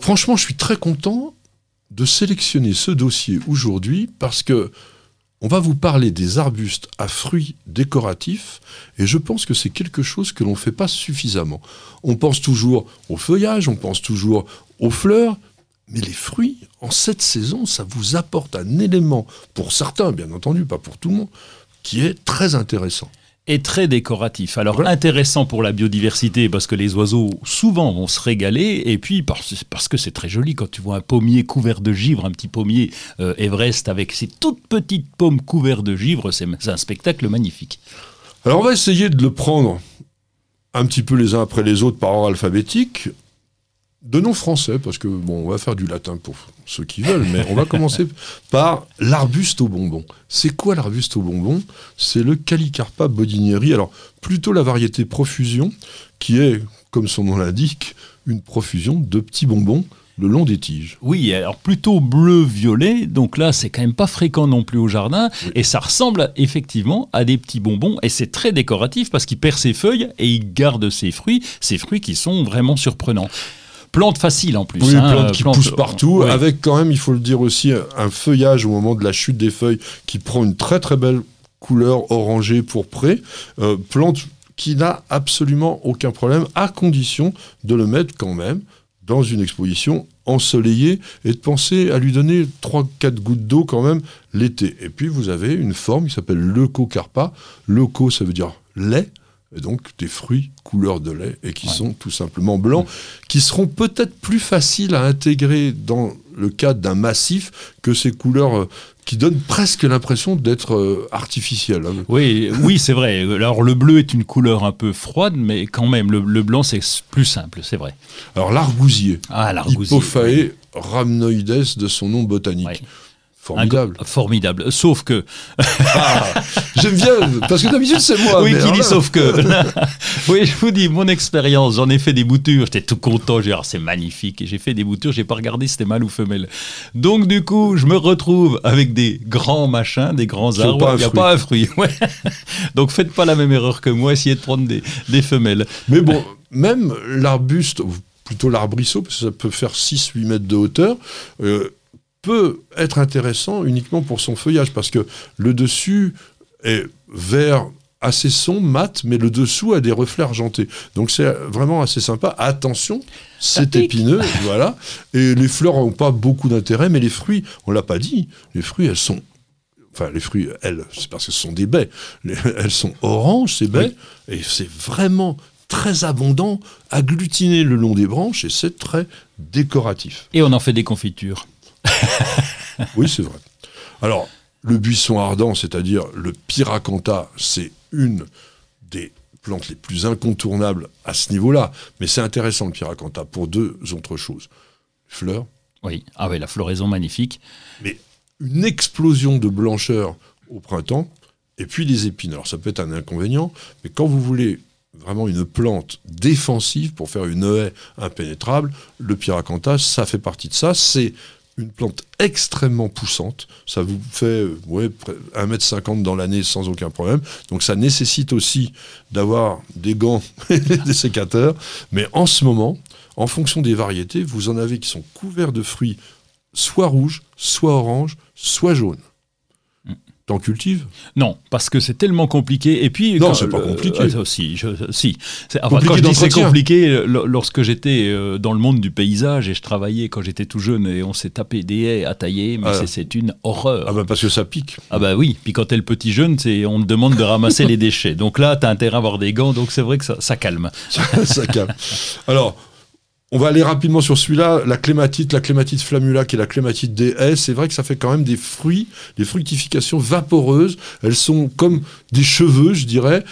Franchement, je suis très content de sélectionner ce dossier aujourd'hui parce que on va vous parler des arbustes à fruits décoratifs et je pense que c'est quelque chose que l'on ne fait pas suffisamment. On pense toujours au feuillage, on pense toujours aux fleurs, mais les fruits, en cette saison, ça vous apporte un élément, pour certains bien entendu, pas pour tout le monde, qui est très intéressant. Et très décoratif. Alors Voilà. intéressant pour la biodiversité parce que les oiseaux souvent vont se régaler et puis parce, parce que c'est très joli quand tu vois un pommier couvert de givre, un petit pommier euh, Everest avec ses toutes petites pommes couvertes de givre, c'est c'est un spectacle magnifique. Alors on va essayer de le prendre un petit peu les uns après les autres par ordre alphabétique, de nom français, parce que bon, on va faire du latin pour ceux qui veulent, mais on va commencer par l'arbuste au bonbon. C'est quoi l'arbuste au bonbon? C'est le Calicarpa bodinieri. Alors plutôt la variété profusion, qui est, comme son nom l'indique, une profusion de petits bonbons le long des tiges. Oui, alors plutôt bleu-violet, donc là c'est quand même pas fréquent non plus au jardin, et ça ressemble effectivement à des petits bonbons, et c'est très décoratif parce qu'il perd ses feuilles et il garde ses fruits, ses fruits qui sont vraiment surprenants. Plante facile en plus. Oui, hein, plante qui plante- pousse partout, avec quand même, il faut le dire aussi, un feuillage au moment de la chute des feuilles qui prend une très très belle couleur orangée pourprée. Euh, plante qui n'a absolument aucun problème, à condition de le mettre quand même dans une exposition ensoleillée et de penser à lui donner 3-4 gouttes d'eau quand même l'été. Et puis vous avez une forme qui s'appelle leucocarpa. Leuco, ça veut dire lait, et donc des fruits couleur de lait, et qui Ouais. sont tout simplement blancs, qui seront peut-être plus faciles à intégrer dans le cadre d'un massif que ces couleurs euh, qui donnent presque l'impression d'être euh, artificielles. hein. Oui, oui, c'est vrai. Alors le bleu est une couleur un peu froide, mais quand même, le, le blanc c'est plus simple, c'est vrai. Alors l'argousier, Ah, l'argousier. Rhamnoides de son nom botanique. Ouais. Formidable. Un- formidable. Sauf que. J'aime bien, parce que d'habitude c'est moi. oui, mais qui dit là- sauf que. oui, je vous dis, mon expérience, j'en ai fait des boutures, j'étais tout content, j'ai dit, Ah, c'est magnifique. Et j'ai fait des boutures, j'ai pas regardé si c'était mâle ou femelle. Donc, du coup, je me retrouve avec des grands machins, des grands arbres. pas un Il n'y a pas un fruit. Ouais. Donc, faites pas la même erreur que moi, essayez de prendre des, des femelles. Mais bon, même l'arbuste, ou plutôt l'arbrisseau, parce que ça peut faire 6-8 mètres de hauteur, euh, peut être intéressant uniquement pour son feuillage, parce que le dessus est vert assez sombre, mat, mais le dessous a des reflets argentés. Donc c'est vraiment assez sympa. Attention, c'est épineux, voilà. Et les fleurs n'ont pas beaucoup d'intérêt, mais les fruits, on l'a pas dit, les fruits, elles sont... Enfin, les fruits, elles, c'est parce que ce sont des baies. Les- elles sont oranges, ces baies, et c'est vraiment très abondant, agglutiné le long des branches, et c'est très décoratif. Et on en fait des confitures. Oui, c'est vrai. Alors, le buisson ardent, c'est-à-dire le pyracantha, c'est une des plantes les plus incontournables à ce niveau-là. Mais c'est intéressant le pyracantha pour deux autres choses. Fleurs, Oui. Ah oui, la floraison magnifique. mais une explosion de blancheur au printemps, et puis des épines. Alors ça peut être un inconvénient, mais quand vous voulez vraiment une plante défensive pour faire une haie impénétrable, le pyracantha, ça fait partie de ça. C'est une plante extrêmement poussante. Ça vous fait euh, ouais, près- 1m50 dans l'année sans aucun problème. Donc ça nécessite aussi d'avoir des gants et des sécateurs. Mais en ce moment, en fonction des variétés, vous en avez qui sont couverts de fruits soit rouges, soit oranges, soit jaunes. T'en cultives? Non, parce que c'est tellement compliqué. Et puis, Non, c'est pas euh, compliqué. ah, si, je- si. C'est- enfin, Compliqué quand je dis c'est compliqué, euh, lorsque j'étais euh, dans le monde du paysage et je travaillais quand j'étais tout jeune et on s'est tapé des haies à tailler, mais Ah. c'est- une horreur. Ah bah parce que ça pique. Ah bah oui, puis quand t'es le petit jeune, c'est on te demande de ramasser les déchets. Donc là, t'as intérêt à avoir des gants, donc c'est vrai que ça, ça calme. ça calme. Alors, on va aller rapidement sur celui-là. La clématite, la clématite flammula, qui est la clématite des haies, c'est vrai que ça fait quand même des fruits, des fructifications vaporeuses. Elles sont comme des cheveux, je dirais.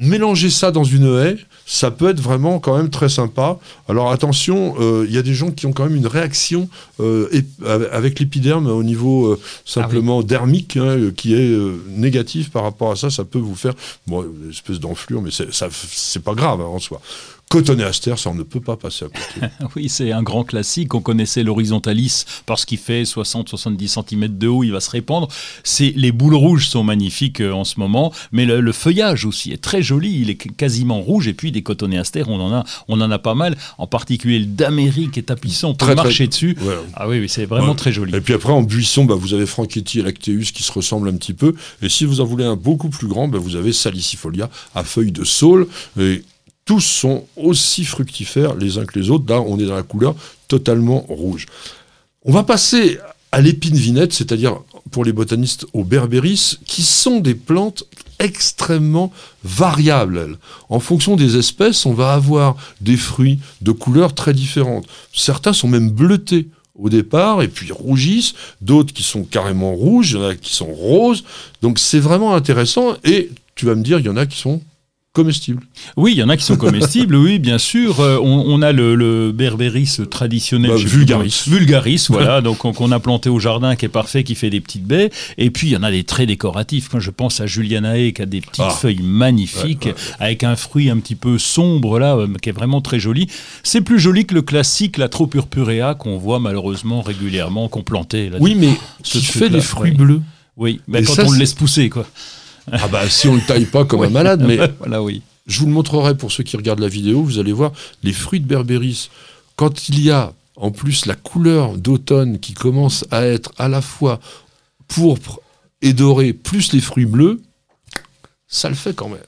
Mélanger ça dans une haie, ça peut être vraiment quand même très sympa. Alors attention, euh, il y a des gens qui ont quand même une réaction euh, ép- avec l'épiderme au niveau euh, simplement dermique, hein, euh, qui est euh, négatif par rapport à ça. Ça peut vous faire bon, une espèce d'enflure, mais c'est pas grave hein, en soi. Cotonéaster, ça on ne peut pas passer à côté. Oui, c'est un grand classique. On connaissait l'horizontalis parce qu'il fait 60-70 cm de haut, il va se répandre. C'est les boules rouges sont magnifiques euh, en ce moment, mais le, le feuillage aussi est très joli. Il est qu- quasiment rouge. Et puis des cotonéastères, on en a, on en a pas mal. En particulier le d'Amérique est tapissant. On peut Très, très- marcher dessus. Ouais. Ah oui, oui, c'est vraiment Ouais. très joli. Et puis après, en buisson, bah, vous avez Franchetti et Lacteus qui se ressemblent un petit peu. Et si vous en voulez un beaucoup plus grand, bah, vous avez Salicifolia à feuilles de saule. Et tous sont aussi fructifères les uns que les autres. Là, on est dans la couleur totalement rouge. On va passer à l'épine vinette, c'est-à-dire pour les botanistes au berbéris, qui sont des plantes extrêmement variables. En fonction des espèces, on va avoir des fruits de couleurs très différentes. Certains sont même bleutés au départ et puis rougissent, d'autres qui sont carrément rouges, il y en a qui sont roses. Donc c'est vraiment intéressant et tu vas me dire, il y en a qui sont comestibles. Oui, il y en a qui sont comestibles, oui, bien sûr. Euh, on, on a le, le berbéris traditionnel. Bah, vulgaris. Vulgaris, voilà, donc qu'on a planté au jardin, qui est parfait, qui fait des petites baies. Et puis, il y en a des très décoratifs. Quand je pense à Julianae, qui a des petites Ah. feuilles magnifiques, Ouais, ouais, avec un fruit un petit peu sombre, là, euh, qui est vraiment très joli. C'est plus joli que le classique, la Tropurpurea, qu'on voit malheureusement régulièrement, qu'on plantait. là. Oui, mais Ce qui fait des fruits bleus. Oui, mais quand ça, on le laisse pousser, quoi. Ah bah si on le taille pas comme un malade, mais voilà, oui. Je vous le montrerai pour ceux qui regardent la vidéo. Vous allez voir les fruits de berbéris quand il y a en plus la couleur d'automne qui commence à être à la fois pourpre et doré, plus les fruits bleus, ça le fait quand même.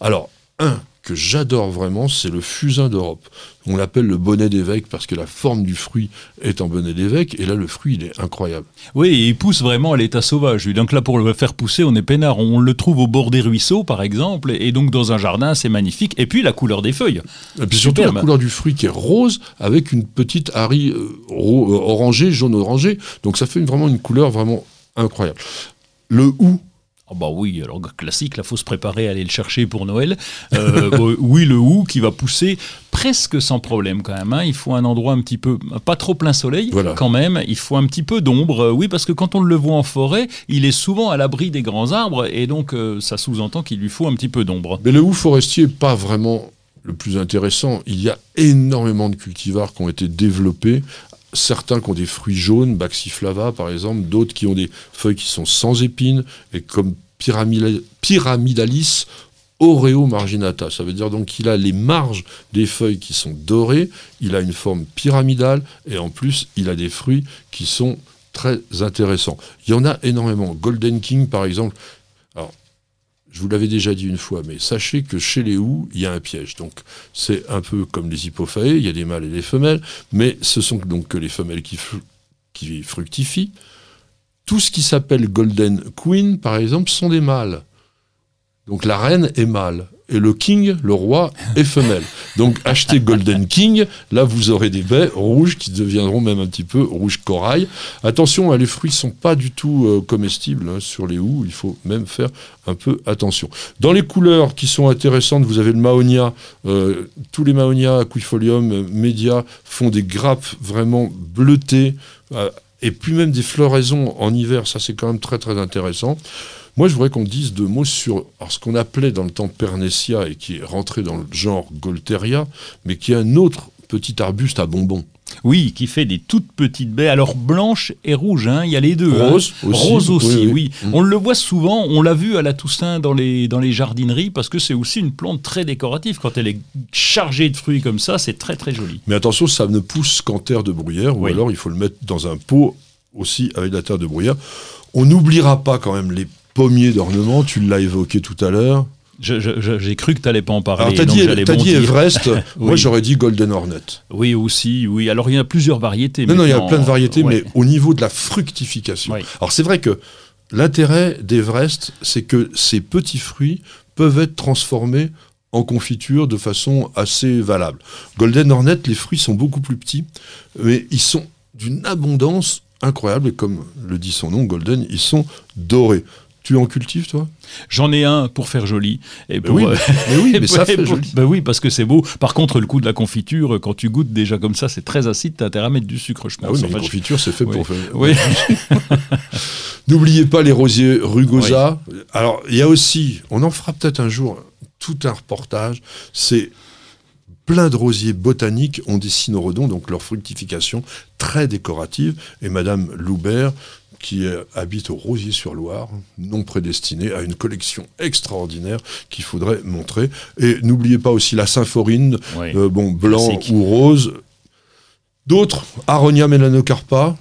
Alors, un que j'adore vraiment, c'est le fusain d'Europe. On l'appelle le bonnet d'évêque parce que la forme du fruit est en bonnet d'évêque, et là, le fruit, il est incroyable. Oui, il pousse vraiment à l'état sauvage. Donc là, pour le faire pousser, on est peinard. On le trouve au bord des ruisseaux, par exemple, et donc dans un jardin, c'est magnifique. Et puis la couleur des feuilles. Et puis surtout la couleur du fruit qui est rose, avec une petite harie euh, euh, orangée, jaune-orangé. Donc ça fait une- vraiment une couleur vraiment incroyable. Le hou, Ah bah oui, alors classique, là, faut se préparer à aller le chercher pour Noël. Euh, bon, oui, le hou qui va pousser presque sans problème quand même. hein. Il faut un endroit un petit peu, pas trop plein soleil Voilà. quand même. Il faut un petit peu d'ombre. Euh, Oui, parce que quand on le voit en forêt, il est souvent à l'abri des grands arbres et donc euh, ça sous-entend qu'il lui faut un petit peu d'ombre. Mais le hou forestier n'est pas vraiment le plus intéressant. Il y a énormément de cultivars qui ont été développés. Certains qui ont des fruits jaunes, Baxiflava par exemple, d'autres qui ont des feuilles qui sont sans épines, et comme Pyramidalis Oreo marginata. Ça veut dire donc qu'il a les marges des feuilles qui sont dorées, il a une forme pyramidale, et en plus, il a des fruits qui sont très intéressants. Il y en a énormément. Golden King, par exemple, je vous l'avais déjà dit une fois, mais sachez que chez les houx, il y a un piège. Donc, c'est un peu comme les hypophaées, il y a des mâles et des femelles, mais ce sont donc que les femelles qui fructifient. Tout ce qui s'appelle Golden Queen, par exemple, sont des mâles. Donc la reine est mâle. Et le king, le roi, est femelle. Donc achetez Golden King, là vous aurez des baies rouges qui deviendront même un petit peu rouge corail. Attention, hein, les fruits sont pas du tout euh, comestibles hein, sur les houes, il faut même faire un peu attention. Dans les couleurs qui sont intéressantes, vous avez le Mahonia, euh, tous les Mahonia, Aquifolium, Media font des grappes vraiment bleutées, euh, et puis même des floraisons en hiver, ça c'est quand même très très intéressant. Moi, je voudrais qu'on dise deux mots sur alors, ce qu'on appelait dans le temps Pernetia et qui est rentré dans le genre Golteria, mais qui est un autre petit arbuste à bonbons. Oui, qui fait des toutes petites baies, alors blanches et rouges, hein, il y a les deux. hein. Rose aussi. Rose aussi, Oui, oui. oui. Mm. On le voit souvent, on l'a vu à la Toussaint dans les, dans les jardineries, parce que c'est aussi une plante très décorative. Quand elle est chargée de fruits comme ça, c'est très très joli. Mais attention, ça ne pousse qu'en terre de bruyère, ou Oui. alors il faut le mettre dans un pot aussi avec de la terre de bruyère. On n'oubliera pas quand même les pommiers d'ornement, tu l'as évoqué tout à l'heure. J'ai cru que tu n'allais pas en parler. Alors t'as donc dit. Everest, moi j'aurais dit Golden Hornet. Oui, aussi, oui. Alors il y a plusieurs variétés. Non, non, il y a plein de variétés, Ouais. mais au niveau de la fructification. Alors c'est vrai que l'intérêt d'Everest, c'est que ces petits fruits peuvent être transformés en confiture de façon assez valable. Golden Hornet, les fruits sont beaucoup plus petits, mais ils sont d'une abondance incroyable, et comme le dit son nom, Golden, ils sont dorés. Tu en cultives, toi? J'en ai un pour faire joli. Et pour, oui, euh, mais oui, mais ça fait pour- joli. bah oui, parce que c'est beau. Par contre, le coup de la confiture, quand tu goûtes déjà comme ça, c'est très acide. T'as intérêt à mettre du sucre, je pense. Ah oui, mais je- confiture, c'est fait Oui. pour faire... Oui. N'oubliez pas les rosiers rugosa. Alors, il y a aussi, on en fera peut-être un jour tout un reportage, c'est plein de rosiers botaniques ont des cynorhodons, donc leur fructification très décorative. Et Madame Loubert, qui habite au Rosier-sur-Loire, non prédestinée, a une collection extraordinaire qu'il faudrait montrer. Et n'oubliez pas aussi la symphorine, euh, bon, blanc ou rose. D'autres, Aronia melanocarpa,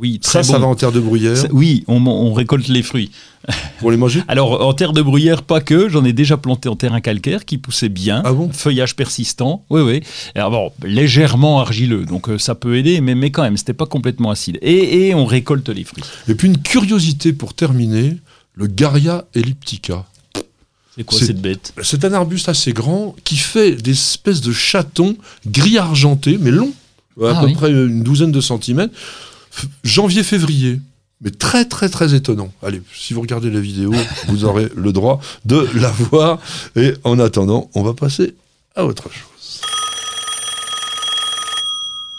Oui, ça, ça va en terre de bruyère, Ça- Oui, on, on récolte les fruits. pour les manger? Alors, en terre de bruyère, pas que. J'en ai déjà planté en terrain calcaire qui poussait bien. Ah bon? Feuillage persistant. Oui, oui. Alors, bon, légèrement argileux. Donc, euh, ça peut aider, mais, mais quand même, c'était pas complètement acide. Et, et on récolte les fruits. Et puis une curiosité pour terminer, le Garia elliptica. C'est quoi cette bête? C'est un arbuste assez grand qui fait des espèces de chatons gris argentés, mais longs, à Ah peu oui. près une douzaine de centimètres, janvier-février. Mais très très très étonnant. Allez, si vous regardez la vidéo, vous aurez le droit de la voir. Et en attendant, on va passer à autre chose.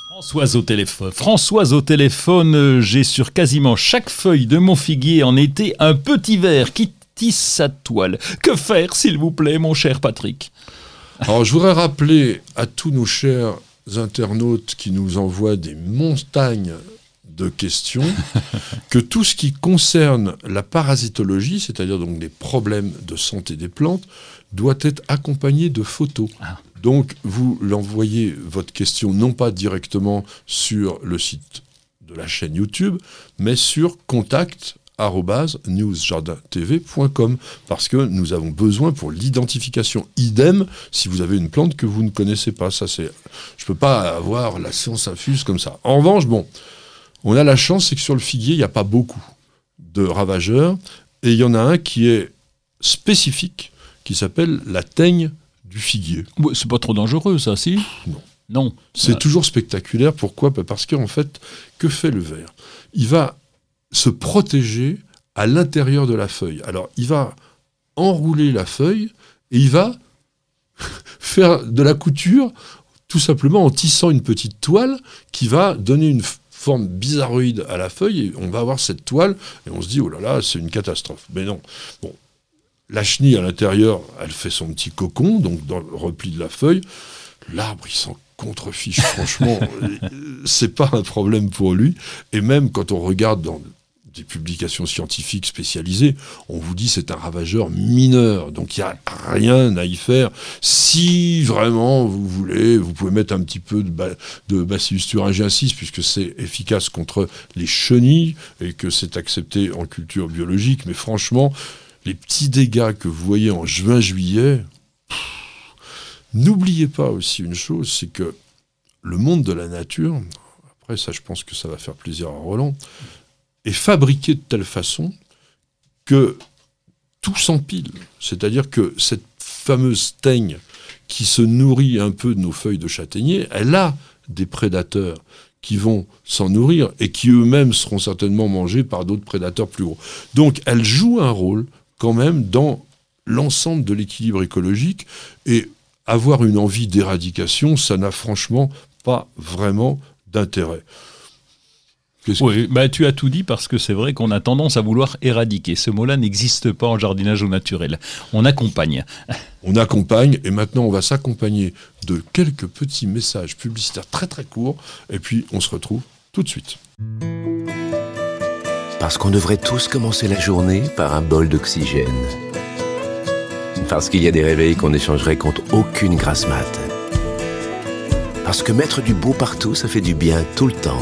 Françoise au téléphone. Françoise au téléphone, euh, j'ai sur quasiment chaque feuille de mon figuier en été un petit ver qui tisse sa toile. Que faire, s'il vous plaît, mon cher Patrick? Alors, je voudrais rappeler à tous nos chers internautes qui nous envoient des montagnes de questions que tout ce qui concerne la parasitologie, c'est-à-dire donc des problèmes de santé des plantes, doit être accompagné de photos. Ah. Donc, vous l'envoyez votre question non pas directement sur le site de la chaîne YouTube, mais sur contact newsjardintv.com parce que nous avons besoin pour l'identification. Idem si vous avez une plante que vous ne connaissez pas. Ça, c'est, je peux pas avoir la science infuse comme ça. En revanche, bon, on a la chance, c'est que sur le figuier, il n'y a pas beaucoup de ravageurs et il y en a un qui est spécifique, qui s'appelle la teigne du figuier. c'est pas trop dangereux, ça, si? Non. Non. C'est toujours spectaculaire. Pourquoi? Parce qu'en fait, que fait le ver? Il va se protéger à l'intérieur de la feuille. Alors, il va enrouler la feuille et il va faire de la couture tout simplement en tissant une petite toile qui va donner une forme bizarroïde à la feuille et on va avoir cette toile et on se dit oh là là c'est une catastrophe. Mais non. Bon. La chenille à l'intérieur elle fait son petit cocon donc dans le repli de la feuille. L'arbre il s'en contrefiche franchement. C'est pas un problème pour lui. Et même quand on regarde dans des publications scientifiques spécialisées, on vous dit c'est un ravageur mineur, donc il n'y a rien à y faire. Si vraiment vous voulez, vous pouvez mettre un petit peu de, de Bacillus thuringiensis, puisque c'est efficace contre les chenilles et que c'est accepté en culture biologique, mais franchement, les petits dégâts que vous voyez en juin-juillet, n'oubliez pas aussi une chose, c'est que le monde de la nature, après ça je pense que ça va faire plaisir à Roland, est fabriqué de telle façon que tout s'empile. C'est-à-dire que cette fameuse teigne qui se nourrit un peu de nos feuilles de châtaignier, elle a des prédateurs qui vont s'en nourrir et qui eux-mêmes seront certainement mangés par d'autres prédateurs plus gros. Donc elle joue un rôle quand même dans l'ensemble de l'équilibre écologique et avoir une envie d'éradication, ça n'a franchement pas vraiment d'intérêt. Oui, bah, tu as tout dit parce que c'est vrai qu'on a tendance à vouloir éradiquer. Ce mot-là n'existe pas en jardinage au naturel. On accompagne. On accompagne et maintenant on va s'accompagner de quelques petits messages publicitaires très très courts et puis on se retrouve tout de suite. Parce qu'on devrait tous commencer la journée par un bol d'oxygène. Parce qu'il y a des réveils qu'on échangerait contre aucune grasse mat. Parce que mettre du beau partout, ça fait du bien tout le temps.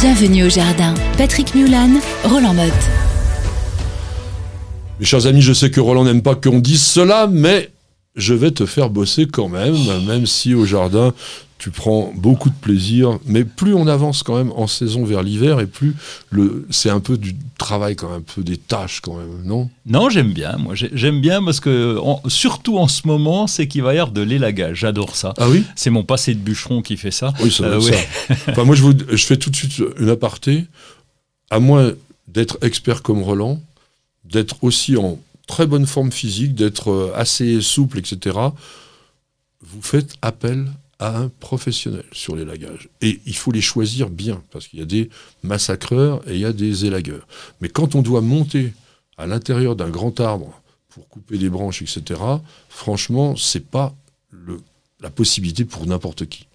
Bienvenue au jardin. Patrick Mulan, Roland Motte. Mes chers amis, je sais que Roland n'aime pas qu'on dise cela, mais je vais te faire bosser quand même, même si au jardin, tu prends beaucoup de plaisir, mais plus on avance quand même en saison vers l'hiver, et plus le, c'est un peu du travail quand même, un peu des tâches quand même, non? Non, j'aime bien. Moi, j'aime bien parce que surtout en ce moment, c'est qu'il va y avoir de l'élagage. J'adore ça. Ah oui? C'est mon passé de bûcheron qui fait ça. Oui, ça. Euh, ça. enfin, moi, je, vous, je fais tout de suite une aparté. À moins d'être expert comme Roland, d'être aussi en très bonne forme physique, d'être euh, assez souple, etc. Vous faites appel à un professionnel sur les lagages. Et il faut les choisir bien, parce qu'il y a des massacreurs et il y a des élagueurs. Mais quand on doit monter à l'intérieur d'un grand arbre pour couper des branches, etc., franchement, c'est pas le, la possibilité pour n'importe qui.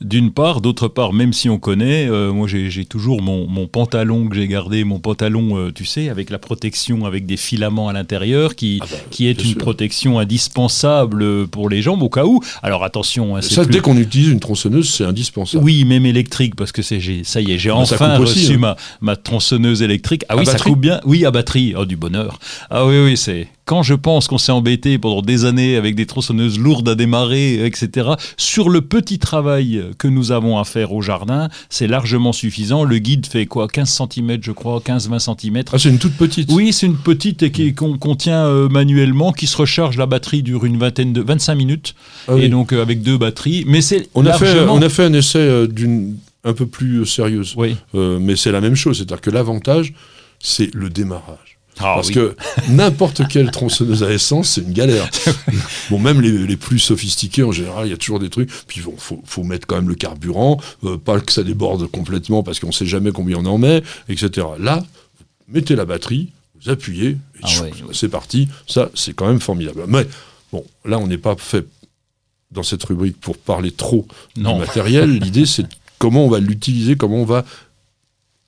D'une part, d'autre part, même si on connaît, euh, moi j'ai toujours mon, pantalon que j'ai gardé, mon pantalon, euh, tu sais, avec la protection, avec des filaments à l'intérieur, qui, ah bah, qui est une protection indispensable pour les jambes au cas où. Alors attention. Hein, ça, dès qu'on utilise une tronçonneuse, c'est indispensable. Oui, même électrique, parce que c'est ça y est, j'ai enfin reçu hein. ma, ma tronçonneuse électrique. Ah oui, ça coupe bien. Oui, à batterie. Oh, du bonheur. Ah oui, oui, c'est quand je pense qu'on s'est embêté pendant des années avec des tronçonneuses lourdes à démarrer, etc., sur le petit travail que nous avons à faire au jardin, c'est largement suffisant. Le guide fait quoi 15 cm, je crois, 15-20 cm. Ah, c'est une toute petite Oui, c'est une petite et qu'on contient euh, manuellement, qui se recharge. La batterie dure une vingtaine de 25 minutes. Ah et donc euh, avec deux batteries. Mais c'est on, a fait, on a fait un essai euh, d'une un peu plus sérieuse. Oui. Mais c'est la même chose. C'est-à-dire que l'avantage, c'est le démarrage. Ah Parce oui. que n'importe quelle tronçonneuse à essence, c'est une galère. bon, même les, les plus sophistiqués, en général, il y a toujours des trucs. Puis bon, faut, faut mettre quand même le carburant, euh, pas que ça déborde complètement parce qu'on sait jamais combien on en met, etc. Là, vous mettez la batterie, vous appuyez, et Ah ouais. c'est parti. Ça, c'est quand même formidable. Mais bon, là, on n'est pas fait dans cette rubrique pour parler trop Non. du matériel. L'idée, c'est comment on va l'utiliser, comment on va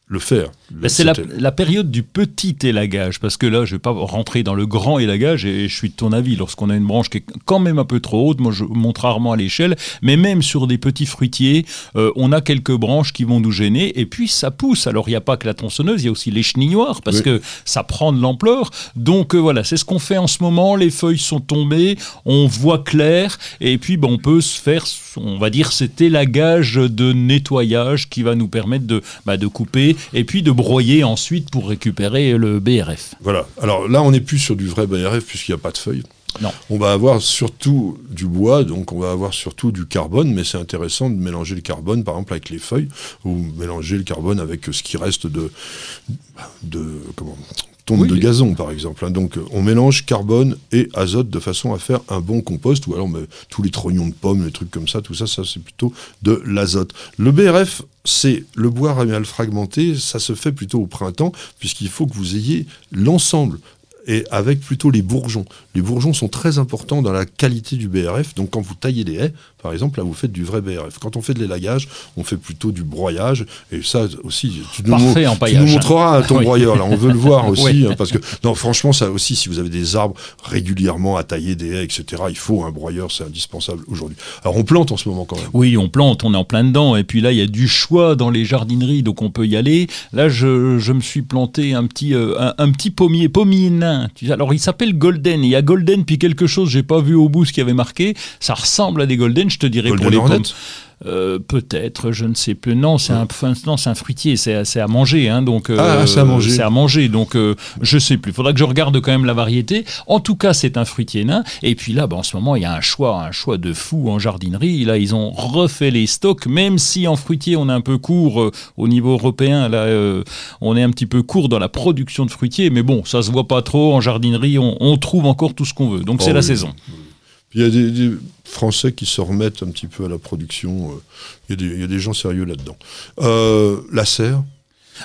le faire. Ben, c'est la, période du petit élagage, parce que là, je vais pas rentrer dans le grand élagage, et je suis de ton avis, lorsqu'on a une branche qui est quand même un peu trop haute, moi je monte rarement à l'échelle, mais même sur des petits fruitiers, euh, on a quelques branches qui vont nous gêner, et puis ça pousse. Alors il n'y a pas que la tronçonneuse, il y a aussi les chenilloirs, parce Oui. que ça prend de l'ampleur. Donc euh, voilà, c'est ce qu'on fait en ce moment, les feuilles sont tombées, on voit clair, et puis ben, on peut se faire, on va dire, cet élagage de nettoyage qui va nous permettre de, bah, de couper et puis de broyer ensuite pour récupérer le BRF. Voilà. Alors là, on n'est plus sur du vrai BRF puisqu'il n'y a pas de feuilles. Non. On va avoir surtout du bois, donc on va avoir surtout du carbone, mais c'est intéressant de mélanger le carbone, par exemple, avec les feuilles, ou mélanger le carbone avec ce qui reste de, de comment, tonte Oui, de les- gazon, par exemple. hein. Donc on mélange carbone et azote de façon à faire un bon compost, ou alors mais, tous les trognons de pommes, les trucs comme ça, tout ça, ça c'est plutôt de l'azote. Le BRF, c'est le bois ramial fragmenté, ça se fait plutôt au printemps, puisqu'il faut que vous ayez l'ensemble et avec plutôt les bourgeons. Les bourgeons sont très importants dans la qualité du BRF. Donc quand vous taillez des haies, par exemple, là vous faites du vrai BRF. Quand on fait de l'élagage, on fait plutôt du broyage. Et ça aussi, tu nous, Parfait en tu nous montreras ton Oui. broyeur. Là, on veut le voir aussi, Oui. hein, parce que non, franchement, ça aussi, si vous avez des arbres régulièrement à tailler des haies, etc., il faut un broyeur, c'est indispensable aujourd'hui. Alors on plante en ce moment quand même. Oui, on plante, on est en plein dedans. Et puis là, il y a du choix dans les jardineries, donc on peut y aller. Là, je, je me suis planté un petit, euh, un, un petit pommier, pommier nain. Alors, il s'appelle Golden. Il y a Golden, puis quelque chose, j'ai pas vu au bout ce qu'il y avait marqué. Ça ressemble à des Golden, je te dirais, Golden pour les Hornet pommes. Euh, Peut-être, je ne sais plus. Non, c'est un, non, c'est un fruitier, c'est à- c'est manger. Hein, donc, Ah, c'est à manger. C'est à manger, donc euh, je sais plus. Faudra que je regarde quand même la variété. En tout cas, c'est un fruitier nain. Et puis là, bah, en ce moment, il y a un choix, un choix de fou en jardinerie. Là, ils ont refait les stocks, même si en fruitier, on est un peu court euh, au niveau européen. Là, euh, on est un petit peu court dans la production de fruitiers, mais bon, ça se voit pas trop en jardinerie. On, on trouve encore tout ce qu'on veut. Donc c'est Oh la oui. Il y a des, Français qui se remettent un petit peu à la production. euh, Il y, a des- il y a des gens sérieux là-dedans. Euh, la serre,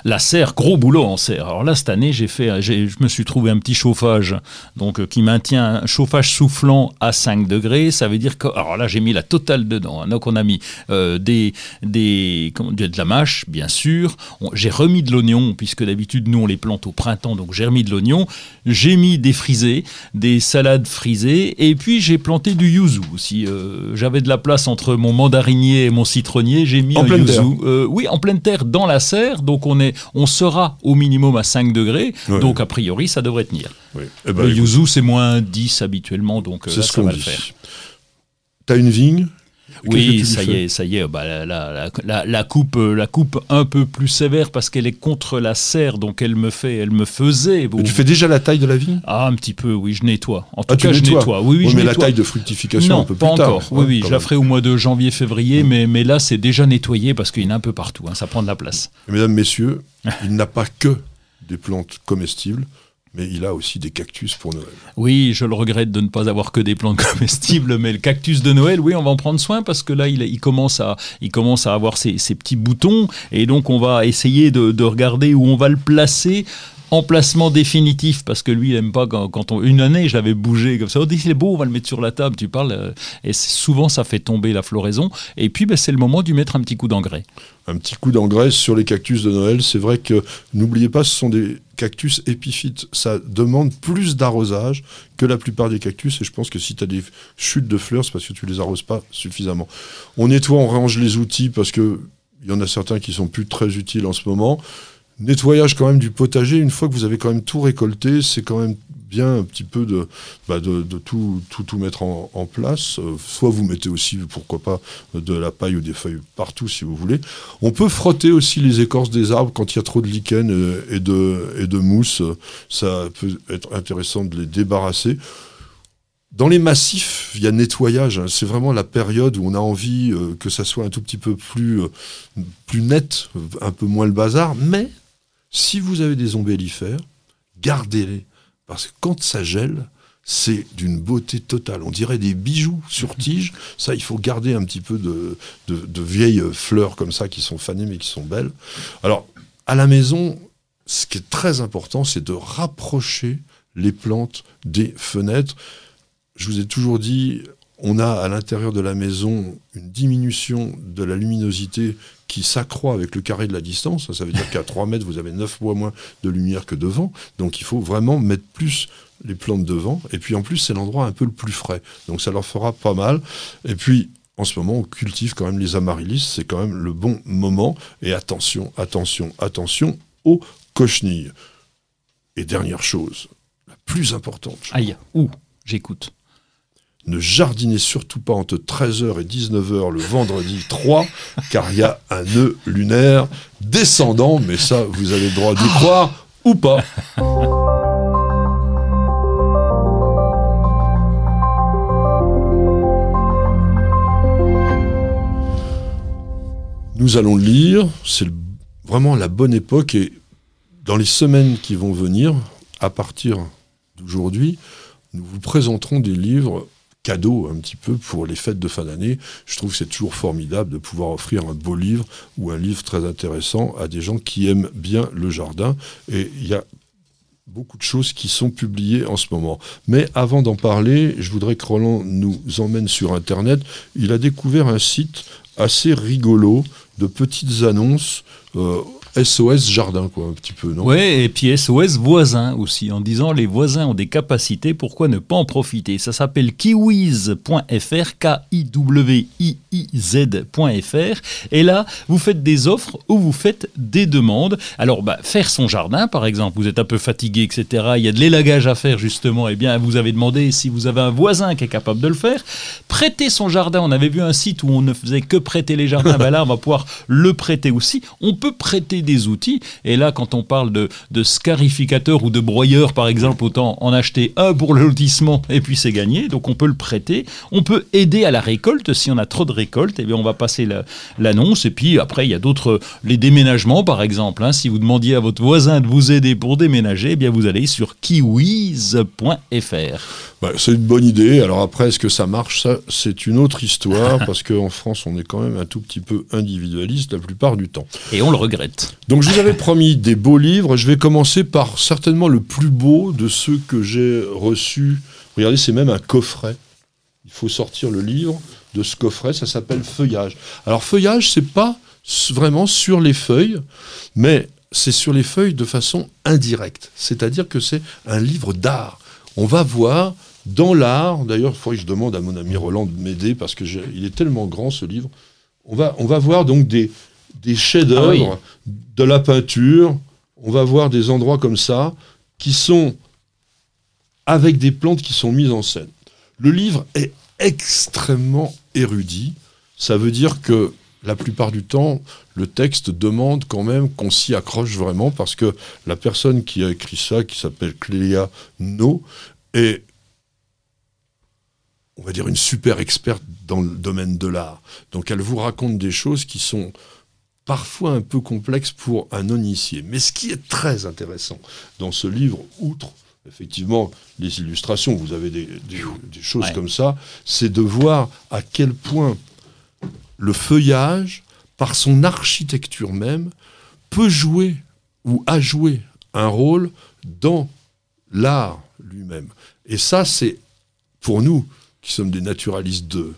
La serre, gros boulot en serre. Alors là, cette année, j'ai fait, j'ai- je me suis trouvé un petit chauffage, donc euh, qui maintient un chauffage soufflant à 5 degrés. Ça veut dire que, alors là, j'ai mis la totale dedans. hein. Donc on a mis euh, des, des, comment de la mâche, bien sûr. J'ai remis de l'oignon, puisque d'habitude nous on les plante au printemps, donc j'ai remis de l'oignon. J'ai mis des frisés, des salades frisées, et puis j'ai planté du yuzu aussi. Euh, J'avais de la place entre mon mandarinier et mon citronnier. J'ai mis En un pleine yuzu. terre. Oui, en pleine terre, dans la serre. Donc on, est, on sera au minimum à 5 degrés. Ouais. Donc a priori, ça devrait tenir. Eh ben, le yuzu, c'est moins 10 habituellement. Donc euh, c'est là, ce ça qu'on va dit. le faire. T'as une vigne Oui, ça y est, ça y est. Bah, la, la- la- la- la coupe, euh, la coupe un peu plus sévère parce qu'elle est contre la serre, donc elle me fait, elle me faisait. Mais Tu fais déjà la taille de la vigne Ah, un petit peu, oui, je nettoie. En tout Ah, tu cas, je nettoie. Oui, oui, je mais la taille de fructification non, un peu pas plus tard. encore. Oui, Ouais, oui, je la ferai au mois de janvier-février, mais, mais là, c'est déjà nettoyé parce qu'il y en a un peu partout. hein, ça prend de la place. Mesdames, messieurs, il n'a pas que des plantes comestibles, mais il a aussi des cactus pour Noël. Oui, je le regrette de ne pas avoir que des plantes comestibles, mais le cactus de Noël, oui, on va en prendre soin parce que là, il, il commence, à, il commence à avoir ses, ses petits boutons et donc on va essayer de, de regarder où on va le placer. Emplacement définitif parce que lui il aime pas quand, quand on une année je l'avais bougé comme ça on dit il est beau on va le mettre sur la table tu parles euh, et souvent ça fait tomber la floraison et puis ben, c'est le moment lui mettre un petit coup d'engrais Un petit coup d'engrais sur les cactus de Noël. C'est vrai que, n'oubliez pas, ce sont des cactus épiphytes. Ça demande plus d'arrosage que la plupart des cactus. Et je pense que si tu as des chutes de fleurs, c'est parce que tu les arroses pas suffisamment. On nettoie, on range les outils parce que il y en a certains qui sont plus très utiles en ce moment. Nettoyage quand même du potager. Une fois que vous avez quand même tout récolté, c'est quand même bien un petit peu de, bah, tout, tout, mettre en, place. Euh, soit vous mettez aussi, pourquoi pas, de la paille ou des feuilles partout si vous voulez. On peut frotter aussi les écorces des arbres quand il y a trop de lichen euh, et de, mousse. Ça peut être intéressant de les débarrasser. Dans les massifs, il y a nettoyage. hein. C'est vraiment la période où on a envie euh, que ça soit un tout petit peu plus, plus net, un peu moins le bazar. Mais si vous avez des ombellifères, gardez-les. Parce que quand ça gèle, c'est d'une beauté totale. On dirait des bijoux sur tige. Ça, il faut garder un petit peu de, de, de vieilles fleurs comme ça qui sont fanées mais qui sont belles. Alors, à la maison, ce qui est très important, c'est de rapprocher les plantes des fenêtres. Je vous ai toujours dit, on a à l'intérieur de la maison une diminution de la luminosité qui s'accroît avec le carré de la distance. Ça veut dire qu'à 3 mètres, vous avez 9 fois moins de lumière que devant. Donc il faut vraiment mettre plus les plantes devant. Et puis en plus, c'est l'endroit un peu le plus frais. Donc ça leur fera pas mal. Et puis, en ce moment, on cultive quand même les amaryllis. C'est quand même le bon moment. Et attention, attention, attention aux cochenilles. Et dernière chose, la plus importante. Aïe, ouh, j'écoute. Ne jardinez surtout pas entre 13h et 19h le vendredi 3, car il y a un nœud lunaire descendant, mais ça, vous avez le droit d'y croire ou pas. Nous allons le lire, c'est vraiment la bonne époque et dans les semaines qui vont venir, à partir d'aujourd'hui, nous vous présenterons des livres cadeaux un petit peu pour les fêtes de fin d'année. Je trouve que c'est toujours formidable de pouvoir offrir un beau livre ou un livre très intéressant à des gens qui aiment bien le jardin. Et il y a beaucoup de choses qui sont publiées en ce moment. Mais avant d'en parler, je voudrais que Roland nous emmène sur Internet. Il a découvert un site assez rigolo de petites annonces euh, SOS Jardin, quoi, un petit peu, non? Ouais, et puis SOS voisins aussi, en disant les voisins ont des capacités, pourquoi ne pas en profiter? Ça s'appelle kiwiz.fr, K-I-W-I-I-Z.fr, et là, vous faites des offres ou vous faites des demandes. Alors, bah, faire son jardin, par exemple, vous êtes un peu fatigué, etc., il y a de l'élagage à faire, justement, et bien, vous avez demandé si vous avez un voisin qui est capable de le faire. Prêter son jardin, on avait vu un site où on ne faisait que prêter les jardins, ben là, on va pouvoir le prêter aussi. On peut prêter des outils. Et là, quand on parle de, de scarificateur ou de broyeur, par exemple, autant en acheter un pour le lotissement et puis c'est gagné. Donc on peut le prêter. On peut aider à la récolte. Si on a trop de récolte, eh bien on va passer la- l'annonce. Et puis après, il y a d'autres, les déménagements, par exemple. hein. Si vous demandiez à votre voisin de vous aider pour déménager, eh bien vous allez sur kiwiz.fr. Ouais, c'est une bonne idée. Alors après, est-ce que ça marche? Ça, c'est une autre histoire, parce qu'en France, on est quand même un tout petit peu individualiste la plupart du temps. Et on le regrette. Donc je vous avais promis des beaux livres. Je vais commencer par certainement le plus beau de ceux que j'ai reçus. Regardez, c'est même un coffret. Il faut sortir le livre de ce coffret. Ça s'appelle Feuillage. Alors Feuillage, c'est pas vraiment sur les feuilles, mais c'est sur les feuilles de façon indirecte. C'est-à-dire que c'est un livre d'art. On va voir dans l'art, d'ailleurs, il faudrait que je demande à mon ami Roland de m'aider parce que il est tellement grand ce livre. On va, on va voir donc des, des chefs-d'œuvre de la peinture. On va voir des endroits comme ça qui sont avec des plantes qui sont mises en scène. Le livre est extrêmement érudit. Ça veut dire que la plupart du temps, le texte demande quand même qu'on s'y accroche vraiment parce que la personne qui a écrit ça, qui s'appelle Clélia No, est, on va dire, une super experte dans le domaine de l'art. Donc elle vous raconte des choses qui sont parfois un peu complexes pour un non-initié. Mais ce qui est très intéressant dans ce livre, outre effectivement les illustrations, vous avez des, des- des choses Ouais. comme ça, c'est de voir à quel point le feuillage, par son architecture même, peut jouer ou a joué un rôle dans l'art lui-même. Et ça, c'est pour nous, qui sommes des naturalistes de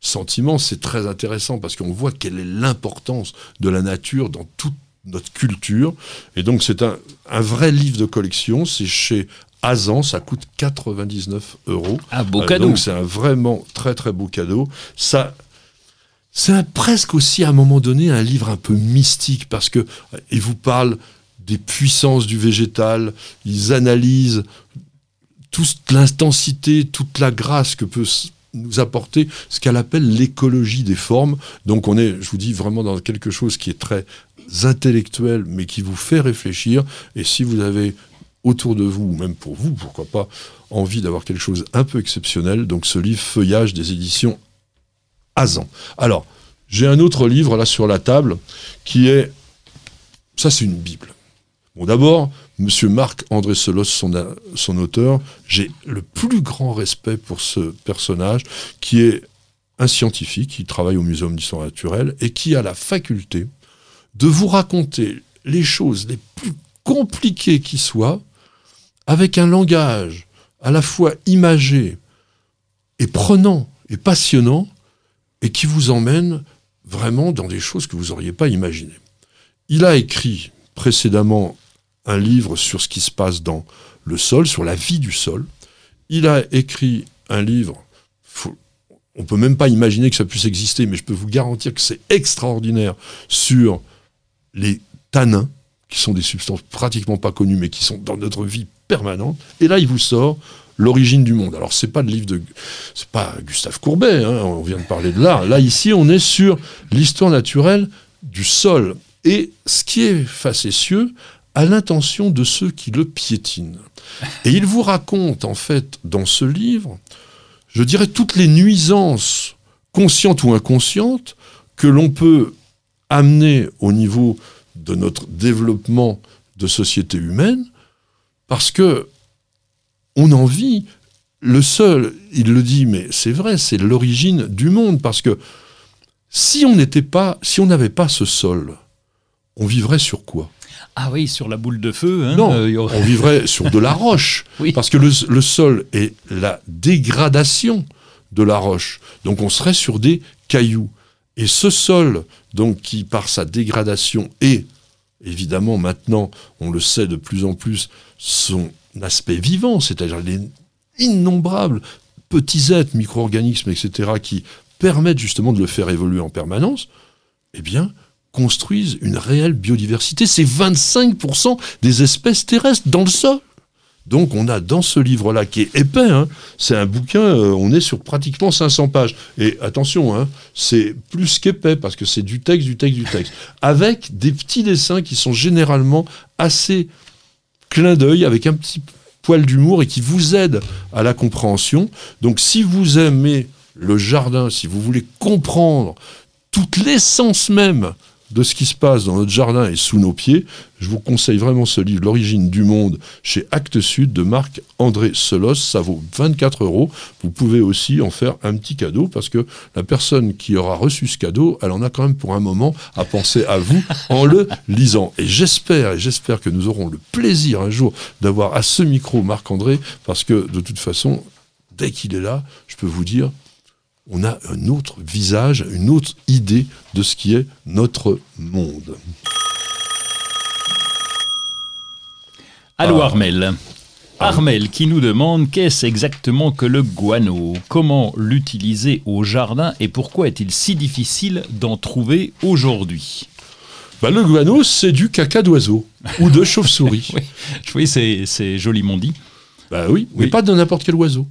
sentiments, c'est très intéressant parce qu'on voit quelle est l'importance de la nature dans toute notre culture. Et donc, c'est un, un vrai livre de collection. C'est chez Azan, ça coûte 99 euros. Un beau Euh, cadeau. Donc, c'est un vraiment très très beau cadeau. Ça. C'est presque aussi à un moment donné un livre un peu mystique parce que euh, il vous parle des puissances du végétal, ils analysent toute l'intensité, toute la grâce que peut nous apporter ce qu'elle appelle l'écologie des formes. Donc on est, je vous dis, vraiment dans quelque chose qui est très intellectuel, mais qui vous fait réfléchir. Et si vous avez autour de vous, ou même pour vous, pourquoi pas, envie d'avoir quelque chose un peu exceptionnel. Donc ce livre Feuillage des éditions Azan. Alors, j'ai un autre livre là sur la table qui est. Ça, c'est une Bible. Bon, d'abord, Monsieur Marc-André Solos, son, son auteur, j'ai le plus grand respect pour ce personnage qui est un scientifique qui travaille au Muséum d'histoire naturelle et qui a la faculté de vous raconter les choses les plus compliquées qui soient avec un langage à la fois imagé et prenant et passionnant et qui vous emmène vraiment dans des choses que vous n'auriez pas imaginées. Il a écrit précédemment un livre sur ce qui se passe dans le sol, sur la vie du sol. Il a écrit un livre, on peut même pas imaginer que ça puisse exister, mais je peux vous garantir que c'est extraordinaire sur les tanins, qui sont des substances pratiquement pas connues, mais qui sont dans notre vie permanente. Et là, il vous sort l'origine du monde. Alors c'est pas le livre de, c'est pas Gustave Courbet, hein, on vient de parler de l'art. Là ici, on est sur l'histoire naturelle du sol et ce qui est facétieux à l'intention de ceux qui le piétinent. Et il vous raconte en fait dans ce livre, je dirais toutes les nuisances conscientes ou inconscientes que l'on peut amener au niveau de notre développement de société humaine, parce que on en vit. Le seul, il le dit, mais c'est vrai, c'est l'origine du monde, parce que si on n'était pas, si on n'avait pas ce sol, on vivrait sur quoi? Ah oui, sur la boule de feu. Hein, non, euh, on vivrait sur de la roche. Parce que le, le, sol est la dégradation de la roche. Donc on serait sur des cailloux. Et ce sol, donc qui par sa dégradation est, évidemment maintenant, on le sait de plus en plus, son aspect vivant, c'est-à-dire les innombrables petits êtres, micro-organismes, etc., qui permettent justement de le faire évoluer en permanence, eh bien, construisent une réelle biodiversité. C'est 25% des espèces terrestres dans le sol. Donc on a dans ce livre-là, qui est épais, hein, c'est un bouquin, euh, on est sur pratiquement 500 pages. Et attention, hein, c'est plus qu'épais, parce que c'est du texte, du texte, du texte. Avec des petits dessins qui sont généralement assez clin d'œil, avec un petit poil d'humour, et qui vous aident à la compréhension. Donc si vous aimez le jardin, si vous voulez comprendre toute l'essence même de ce qui se passe dans notre jardin et sous nos pieds, je vous conseille vraiment ce livre, L'origine du monde, chez Actes Sud de Marc-André Solos. Ça vaut 24 euros. Vous pouvez aussi en faire un petit cadeau parce que la personne qui aura reçu ce cadeau, elle en a quand même pour un moment à penser à vous en le lisant. Et j'espère, et j'espère que nous aurons le plaisir un jour d'avoir à ce micro Marc-André parce que de toute façon, dès qu'il est là, je peux vous dire, on a un autre visage, une autre idée de ce qui est notre monde. Allô ah. Armel. Armel qui nous demande qu'est-ce exactement que le guano, comment l'utiliser au jardin et pourquoi est-il si difficile d'en trouver aujourd'hui? Bah, Le guano, c'est du caca d'oiseau ou de chauve-souris. oui, c'est joliment dit. Bah oui, mais pas de n'importe quel oiseau.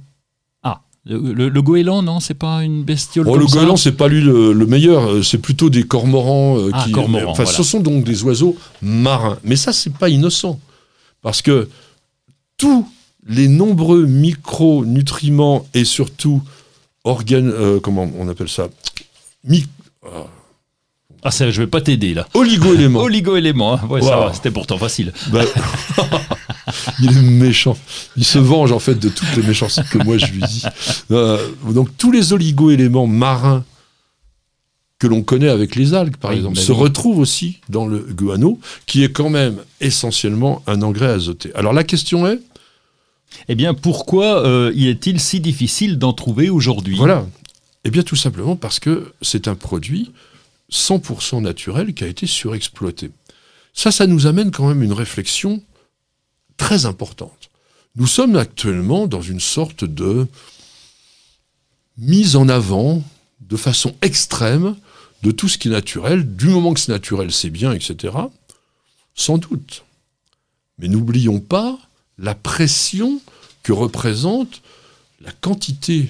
Le, goéland, non, c'est pas une bestiole. Oh, le goéland, c'est pas lui le, meilleur. Euh, c'est plutôt des cormorans euh, ah, qui. Cormorans, enfin, ce sont donc des oiseaux marins. Mais ça, c'est pas innocent, parce que tous les nombreux micronutriments et surtout organes, euh, comment on appelle ça, ah, ça, je vais pas t'aider là. Oligo-éléments. Oligo-éléments, hein. ouais, c'était pourtant facile. Bah, il est méchant. Il se venge en fait de toutes les méchancetés que moi je lui dis. Euh, donc tous les oligo-éléments marins que l'on connaît avec les algues, par exemple, bah se retrouvent aussi dans le guano, qui est quand même essentiellement un engrais azoté. Alors la question est Eh bien, pourquoi euh, est-il si difficile d'en trouver aujourd'hui? Voilà. Eh bien, tout simplement parce que c'est un produit 100% naturel qui a été surexploité. Ça, ça nous amène quand même une réflexion très importante. Nous sommes actuellement dans une sorte de mise en avant de façon extrême de tout ce qui est naturel. Du moment que c'est naturel, c'est bien, etc. Sans doute. Mais n'oublions pas la pression que représente la quantité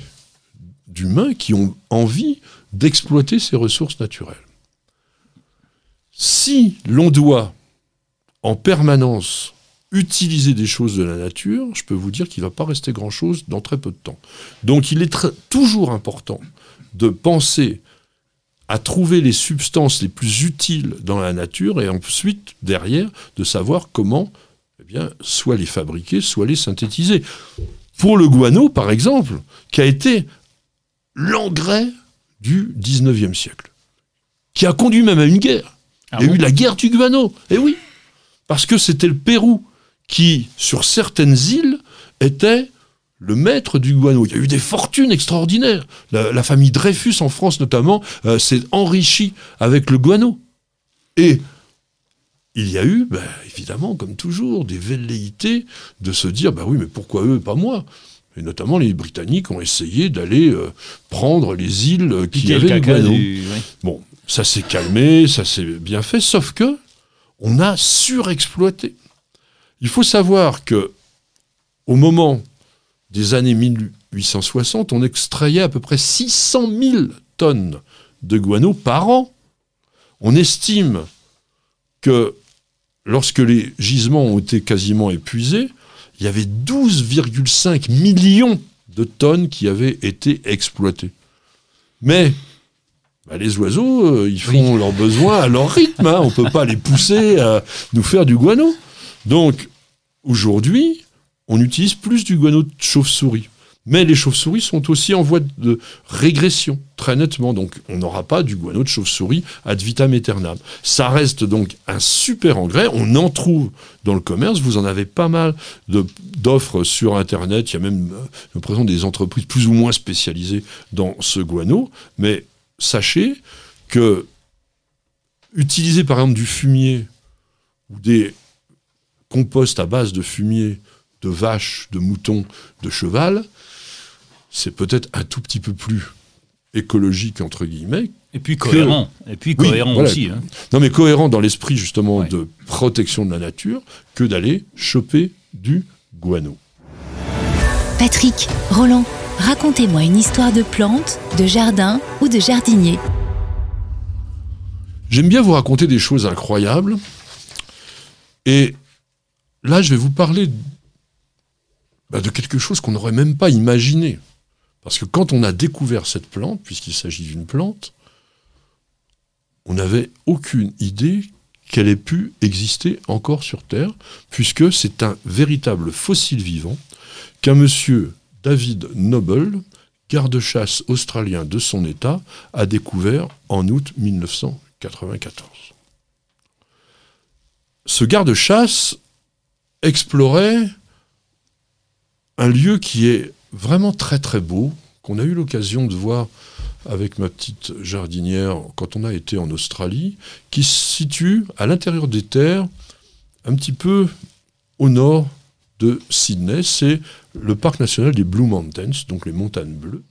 d'humains qui ont envie d'exploiter ces ressources naturelles. Si l'on doit en permanence utiliser des choses de la nature, je peux vous dire qu'il ne va pas rester grand-chose dans très peu de temps. Donc il est toujours important de penser à trouver les substances les plus utiles dans la nature et ensuite, derrière, de savoir comment eh soit les fabriquer, soit les synthétiser. Pour le guano, par exemple, qui a été l'engrais du 19e siècle, qui a conduit même à une guerre. Ah Il y a eu la guerre du guano. Et eh oui, parce que c'était le Pérou qui, sur certaines îles, était le maître du guano. Il y a eu des fortunes extraordinaires. La, famille Dreyfus en France notamment euh, s'est enrichie avec le guano. Et il y a eu, ben, évidemment, comme toujours, des velléités de se dire, bah oui, mais pourquoi eux, pas moi? Et notamment, les Britanniques ont essayé d'aller euh, prendre les îles qui avaient le guano. Bon, ça s'est calmé, ça s'est bien fait, sauf que on a surexploité. Il faut savoir que au moment des années 1860, on extrayait à peu près 600 000 tonnes de guano par an. On estime que lorsque les gisements ont été quasiment épuisés, il y avait 12,5 millions de tonnes qui avaient été exploitées. Mais bah, les oiseaux, euh, ils font leurs besoins à leur rythme. Hein. On ne peut pas les pousser à nous faire du guano. Donc, aujourd'hui, on utilise plus du guano de chauve-souris. Mais les chauves-souris sont aussi en voie de régression, très nettement. Donc, on n'aura pas du guano de chauve-souris ad vitam aeternam. Ça reste donc un super engrais. On en trouve dans le commerce. Vous en avez pas mal d'offres sur Internet. Il y a même, nous présente des entreprises plus ou moins spécialisées dans ce guano. Mais sachez que utiliser par exemple du fumier ou des compost à base de fumier de vache, de mouton, de cheval, c'est peut-être un tout petit peu plus écologique, entre guillemets. Et puis cohérent. Et puis cohérent aussi. Hein. Non, mais cohérent dans l'esprit, justement, de protection de la nature, que d'aller choper du guano. Patrick, Roland, racontez-moi une histoire de plante, de jardin ou de jardinier. J'aime bien vous raconter des choses incroyables. Et Là, je vais vous parler bah, de quelque chose qu'on n'aurait même pas imaginé. Parce que quand on a découvert cette plante, puisqu'il s'agit d'une plante, on n'avait aucune idée qu'elle ait pu exister encore sur Terre, puisque c'est un véritable fossile vivant qu'un monsieur David Noble, garde-chasse australien de son État, a découvert en août 1994. Ce garde-chasse explorer un lieu qui est vraiment très très beau, qu'on a eu l'occasion de voir avec ma petite jardinière quand on a été en Australie, qui se situe à l'intérieur des terres, un petit peu au nord de Sydney. C'est le parc national des Blue Mountains, donc les montagnes bleues.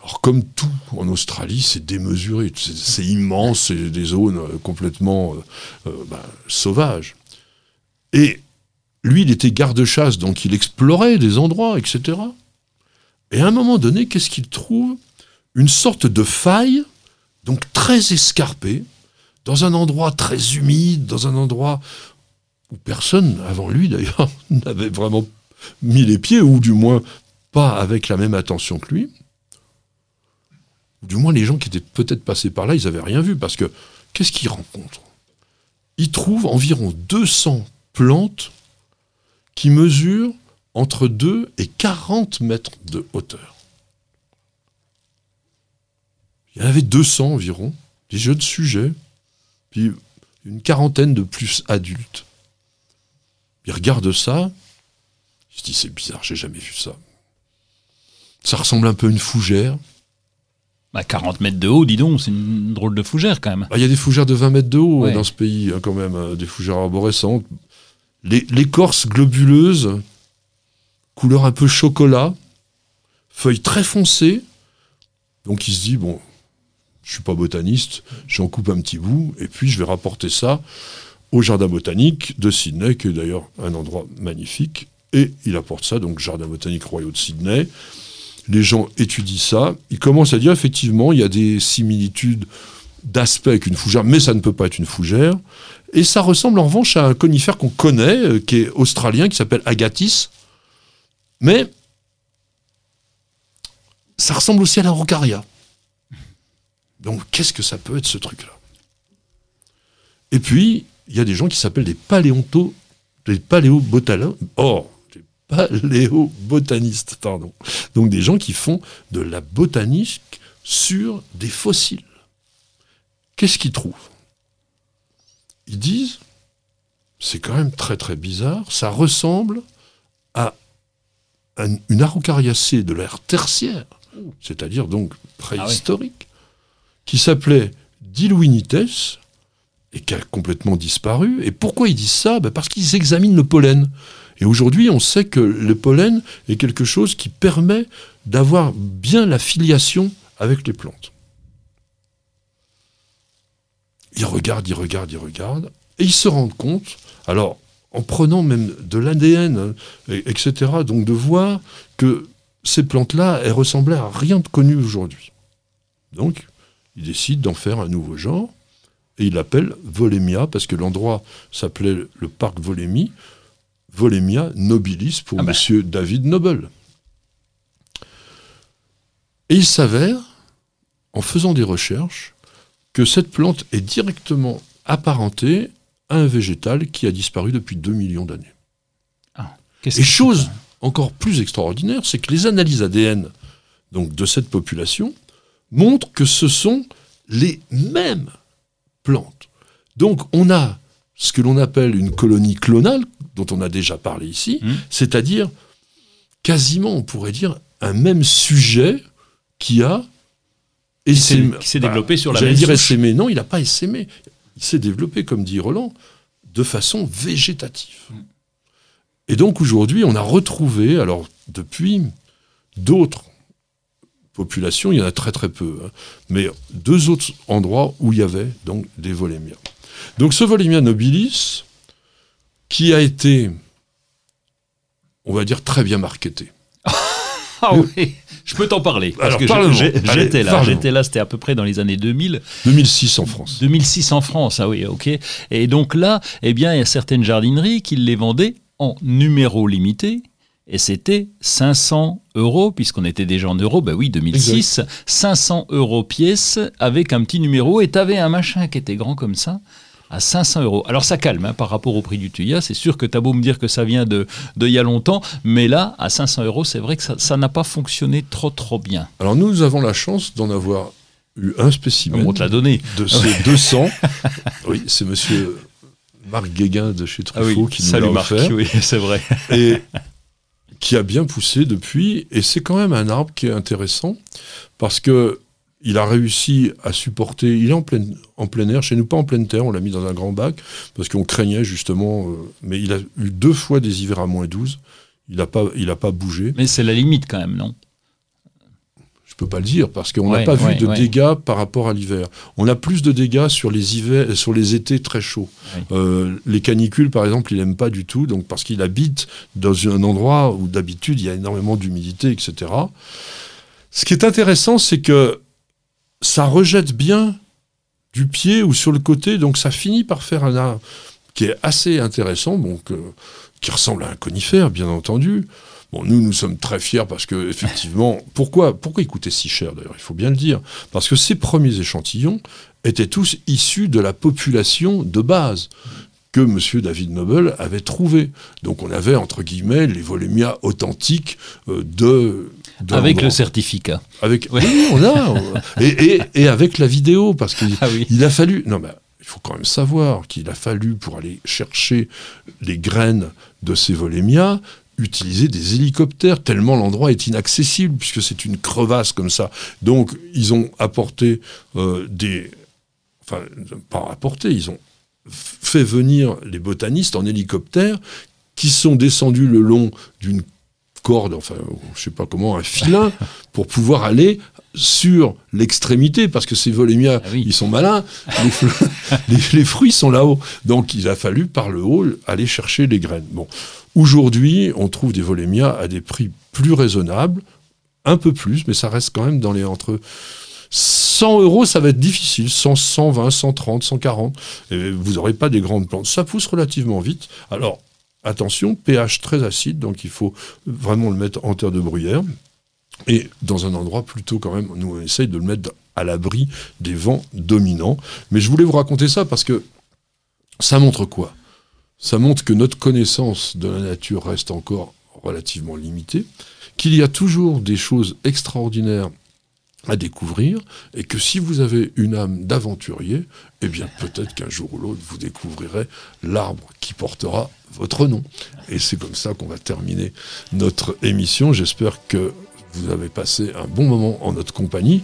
Alors comme tout en Australie, c'est démesuré, c'est immense, c'est des zones complètement euh, euh, ben, sauvages. Et lui, il était garde-chasse, donc il explorait des endroits, etc. Et à un moment donné, qu'est-ce qu'il trouve? Une sorte de faille, donc très escarpée, dans un endroit très humide, dans un endroit où personne, avant lui d'ailleurs, n'avait vraiment mis les pieds, ou du moins pas avec la même attention que lui. Du moins, les gens qui étaient peut-être passés par là, ils n'avaient rien vu, parce que qu'est-ce qu'il rencontre Il trouve environ 200 plantes qui mesurent entre 2 et 40 mètres de hauteur. Il y en avait 200 environ, des jeunes sujets, puis une quarantaine de plus adultes. Il regarde ça, il se dit c'est bizarre, j'ai jamais vu ça. Ça ressemble un peu à une fougère. Bah 40 mètres de haut, dis donc, c'est une drôle de fougère quand même. Bah, il y a des fougères de 20 mètres de haut dans ce pays, hein, quand même, euh, des fougères arborescentes l'écorce globuleuse, couleur un peu chocolat, feuilles très foncées. Donc il se dit, bon, je suis pas botaniste, j'en coupe un petit bout, et puis je vais rapporter ça au jardin botanique de Sydney, qui est d'ailleurs un endroit magnifique. Et il apporte ça, donc jardin botanique royal de Sydney. Les gens étudient ça. Ils commencent à dire, effectivement, il y a des similitudes d'aspect qu'une fougère, mais ça ne peut pas être une fougère. Et ça ressemble en revanche à un conifère qu'on connaît, euh, qui est australien, qui s'appelle Agathis. Mais ça ressemble aussi à la rocaria. Donc qu'est-ce que ça peut être ce truc-là? Et puis, il y a des gens qui s'appellent des paléonto, des paléobotanistes. Des paléobotanistes, pardon. Donc des gens qui font de la botanique sur des fossiles. Qu'est-ce qu'ils trouvent? Ils disent, c'est quand même très très bizarre, ça ressemble à une araucariacée de l'ère tertiaire, c'est-à-dire donc préhistorique, qui s'appelait Diluinites et qui a complètement disparu. Et pourquoi ils disent ça? Ben Parce qu'ils examinent le pollen. Et aujourd'hui, on sait que le pollen est quelque chose qui permet d'avoir bien la filiation avec les plantes. Ils regardent, ils regardent, ils regardent, et ils se rendent compte, alors en prenant même de l'ADN, etc., donc de voir que ces plantes-là, elles ressemblaient à rien de connu aujourd'hui. Donc, ils décident d'en faire un nouveau genre, et ils l'appellent Volemia, parce que l'endroit s'appelait le parc Volémie, Volemia nobilis pour M. Ah ben. Monsieur David Noble. Et il s'avère, en faisant des recherches, que cette plante est directement apparentée à un végétal qui a disparu depuis 2 millions d'années. Ah, Et chose encore plus extraordinaire, c'est que les analyses ADN donc, de cette population montrent que ce sont les mêmes plantes. Donc on a ce que l'on appelle une colonie clonale, dont on a déjà parlé ici, mmh. c'est-à-dire quasiment, on pourrait dire, un même sujet qui a qui s'est développé sur la J'allais dire essaimé. Non, il n'a pas essaimé. Il s'est développé, comme dit Roland, de façon végétative. Et donc aujourd'hui, on a retrouvé, alors depuis d'autres populations, il y en a très très peu, hein, mais deux autres endroits où il y avait donc des volémias. Donc ce volémia nobilis, qui a été, on va dire, très bien marketé. ah oui je peux t'en parler. Parce que j'étais là. J'étais là, c'était à peu près dans les années 2000. 2006 en France. 2006 en France, ah oui, ok. Et donc là, eh bien, il y a certaines jardineries qui les vendaient en numéro limité. Et c'était 500 euros, puisqu'on était déjà en euros, ben oui, 2006, 500 euros pièce avec un petit numéro, et tu avais un machin qui était grand comme ça, à 500 euros. Alors ça calme hein, par rapport au prix du tuya. C'est sûr que tu as beau me dire que ça vient de, de y a longtemps, mais là, à 500 euros, c'est vrai que ça n'a pas fonctionné trop trop bien. Alors nous avons la chance d'en avoir eu un spécimen. On te l'a donné. De ces 200. oui, c'est monsieur Marc Guéguin de chez ah Truffaut qui nous l'a offert. Oui, c'est vrai. Et qui a bien poussé depuis. Et c'est quand même un arbre qui est intéressant parce que il a réussi à supporter. Il est en plein, en air, chez nous pas en pleine terre, on l'a mis dans un grand bac, parce qu'on craignait justement. Euh, mais il a eu deux fois des hivers à moins 12. Il n'a pas, pas bougé. Mais c'est la limite quand même, non? Je peux pas le dire, parce qu'on n'a pas vu de dégâts par rapport à l'hiver. On a plus de dégâts sur les, hivers, sur les étés très chauds. Euh, les canicules, par exemple, il n'aime pas du tout, donc parce qu'il habite dans un endroit où d'habitude il y a énormément d'humidité, etc. Ce qui est intéressant, c'est que ça rejette bien du pied ou sur le côté, donc ça finit par faire un arbre qui est assez intéressant, donc, euh, qui ressemble à un conifère, bien entendu. Bon, nous, nous sommes très fiers parce que, effectivement, pourquoi, pourquoi il coûtait si cher d'ailleurs? Il faut bien le dire. Parce que ces premiers échantillons étaient tous issus de la population de base que M. David Noble avait trouvé. Donc on avait, entre guillemets, les volémias authentiques euh, de avec le certificat. Avec, oui, on a. et, avec la vidéo, parce qu'il ah il a fallu. Non, mais il faut quand même savoir qu'il a fallu, pour aller chercher les graines de ces volémias, utiliser des hélicoptères, tellement l'endroit est inaccessible, puisque c'est une crevasse comme ça. Donc, ils ont apporté euh, des. Enfin, pas apporté, ils ont fait venir les botanistes en hélicoptère qui sont descendus le long d'une corde, enfin, je sais pas comment, un filin, pour pouvoir aller sur l'extrémité, parce que ces volémias, ah ils sont malins, les, fruits sont là-haut. Donc il a fallu, par le haut, aller chercher les graines. Bon. Aujourd'hui, on trouve des volémias à des prix plus raisonnables, un peu plus, mais ça reste quand même dans les entre 100 euros, ça va être difficile. 100, 120, 130, 140. Et vous n'aurez pas des grandes plantes. Ça pousse relativement vite. Alors, attention, pH très acide, donc il faut vraiment le mettre en terre de bruyère. Et dans un endroit plutôt quand même, nous on essaye de le mettre à l'abri des vents dominants. Mais je voulais vous raconter ça parce que ça montre quoi? Ça montre que notre connaissance de la nature reste encore relativement limitée, qu'il y a toujours des choses extraordinaires à découvrir, et que si vous avez une âme d'aventurier, eh bien peut-être qu'un jour ou l'autre, vous découvrirez l'arbre qui portera votre nom. Et c'est comme ça qu'on va terminer notre émission. J'espère que vous avez passé un bon moment en notre compagnie.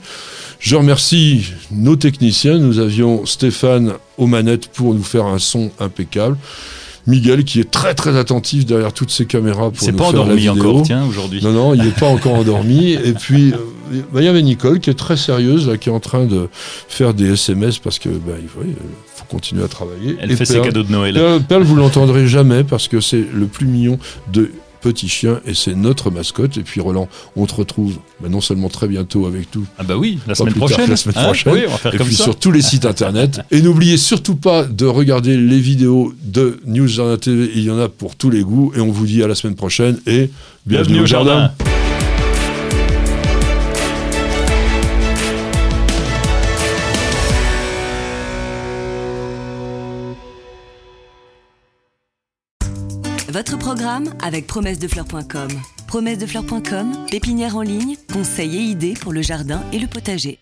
Je remercie nos techniciens. Nous avions Stéphane aux manettes pour nous faire un son impeccable. Miguel qui est très très attentif derrière toutes ces caméras pour nous pas faire la endormi vidéo. encore, tiens, aujourd'hui. Non, non, il n'est pas encore endormi. Et puis, euh, bah, il y avait Nicole qui est très sérieuse, là, qui est en train de faire des SMS parce que bah, il faut, continuer à travailler. Elle Et fait ses cadeaux de Noël. Perle, vous l'entendrez jamais parce que c'est le plus mignon de petits chiens et c'est notre mascotte. Et puis Roland, on te retrouve bah, non seulement très bientôt avec nous, Ah bah oui, la semaine tard prochaine. la semaine Hein prochaine. Oui, on va faire et comme puis ça. sur tous les sites internet. Et n'oubliez surtout pas de regarder les vidéos de News Jardin TV. Il y en a pour tous les goûts. Et on vous dit à la semaine prochaine et bienvenue, au jardin. Votre programme avec promessedefleurs.com. Promessedefleurs.com, pépinière en ligne, conseils et idées pour le jardin et le potager.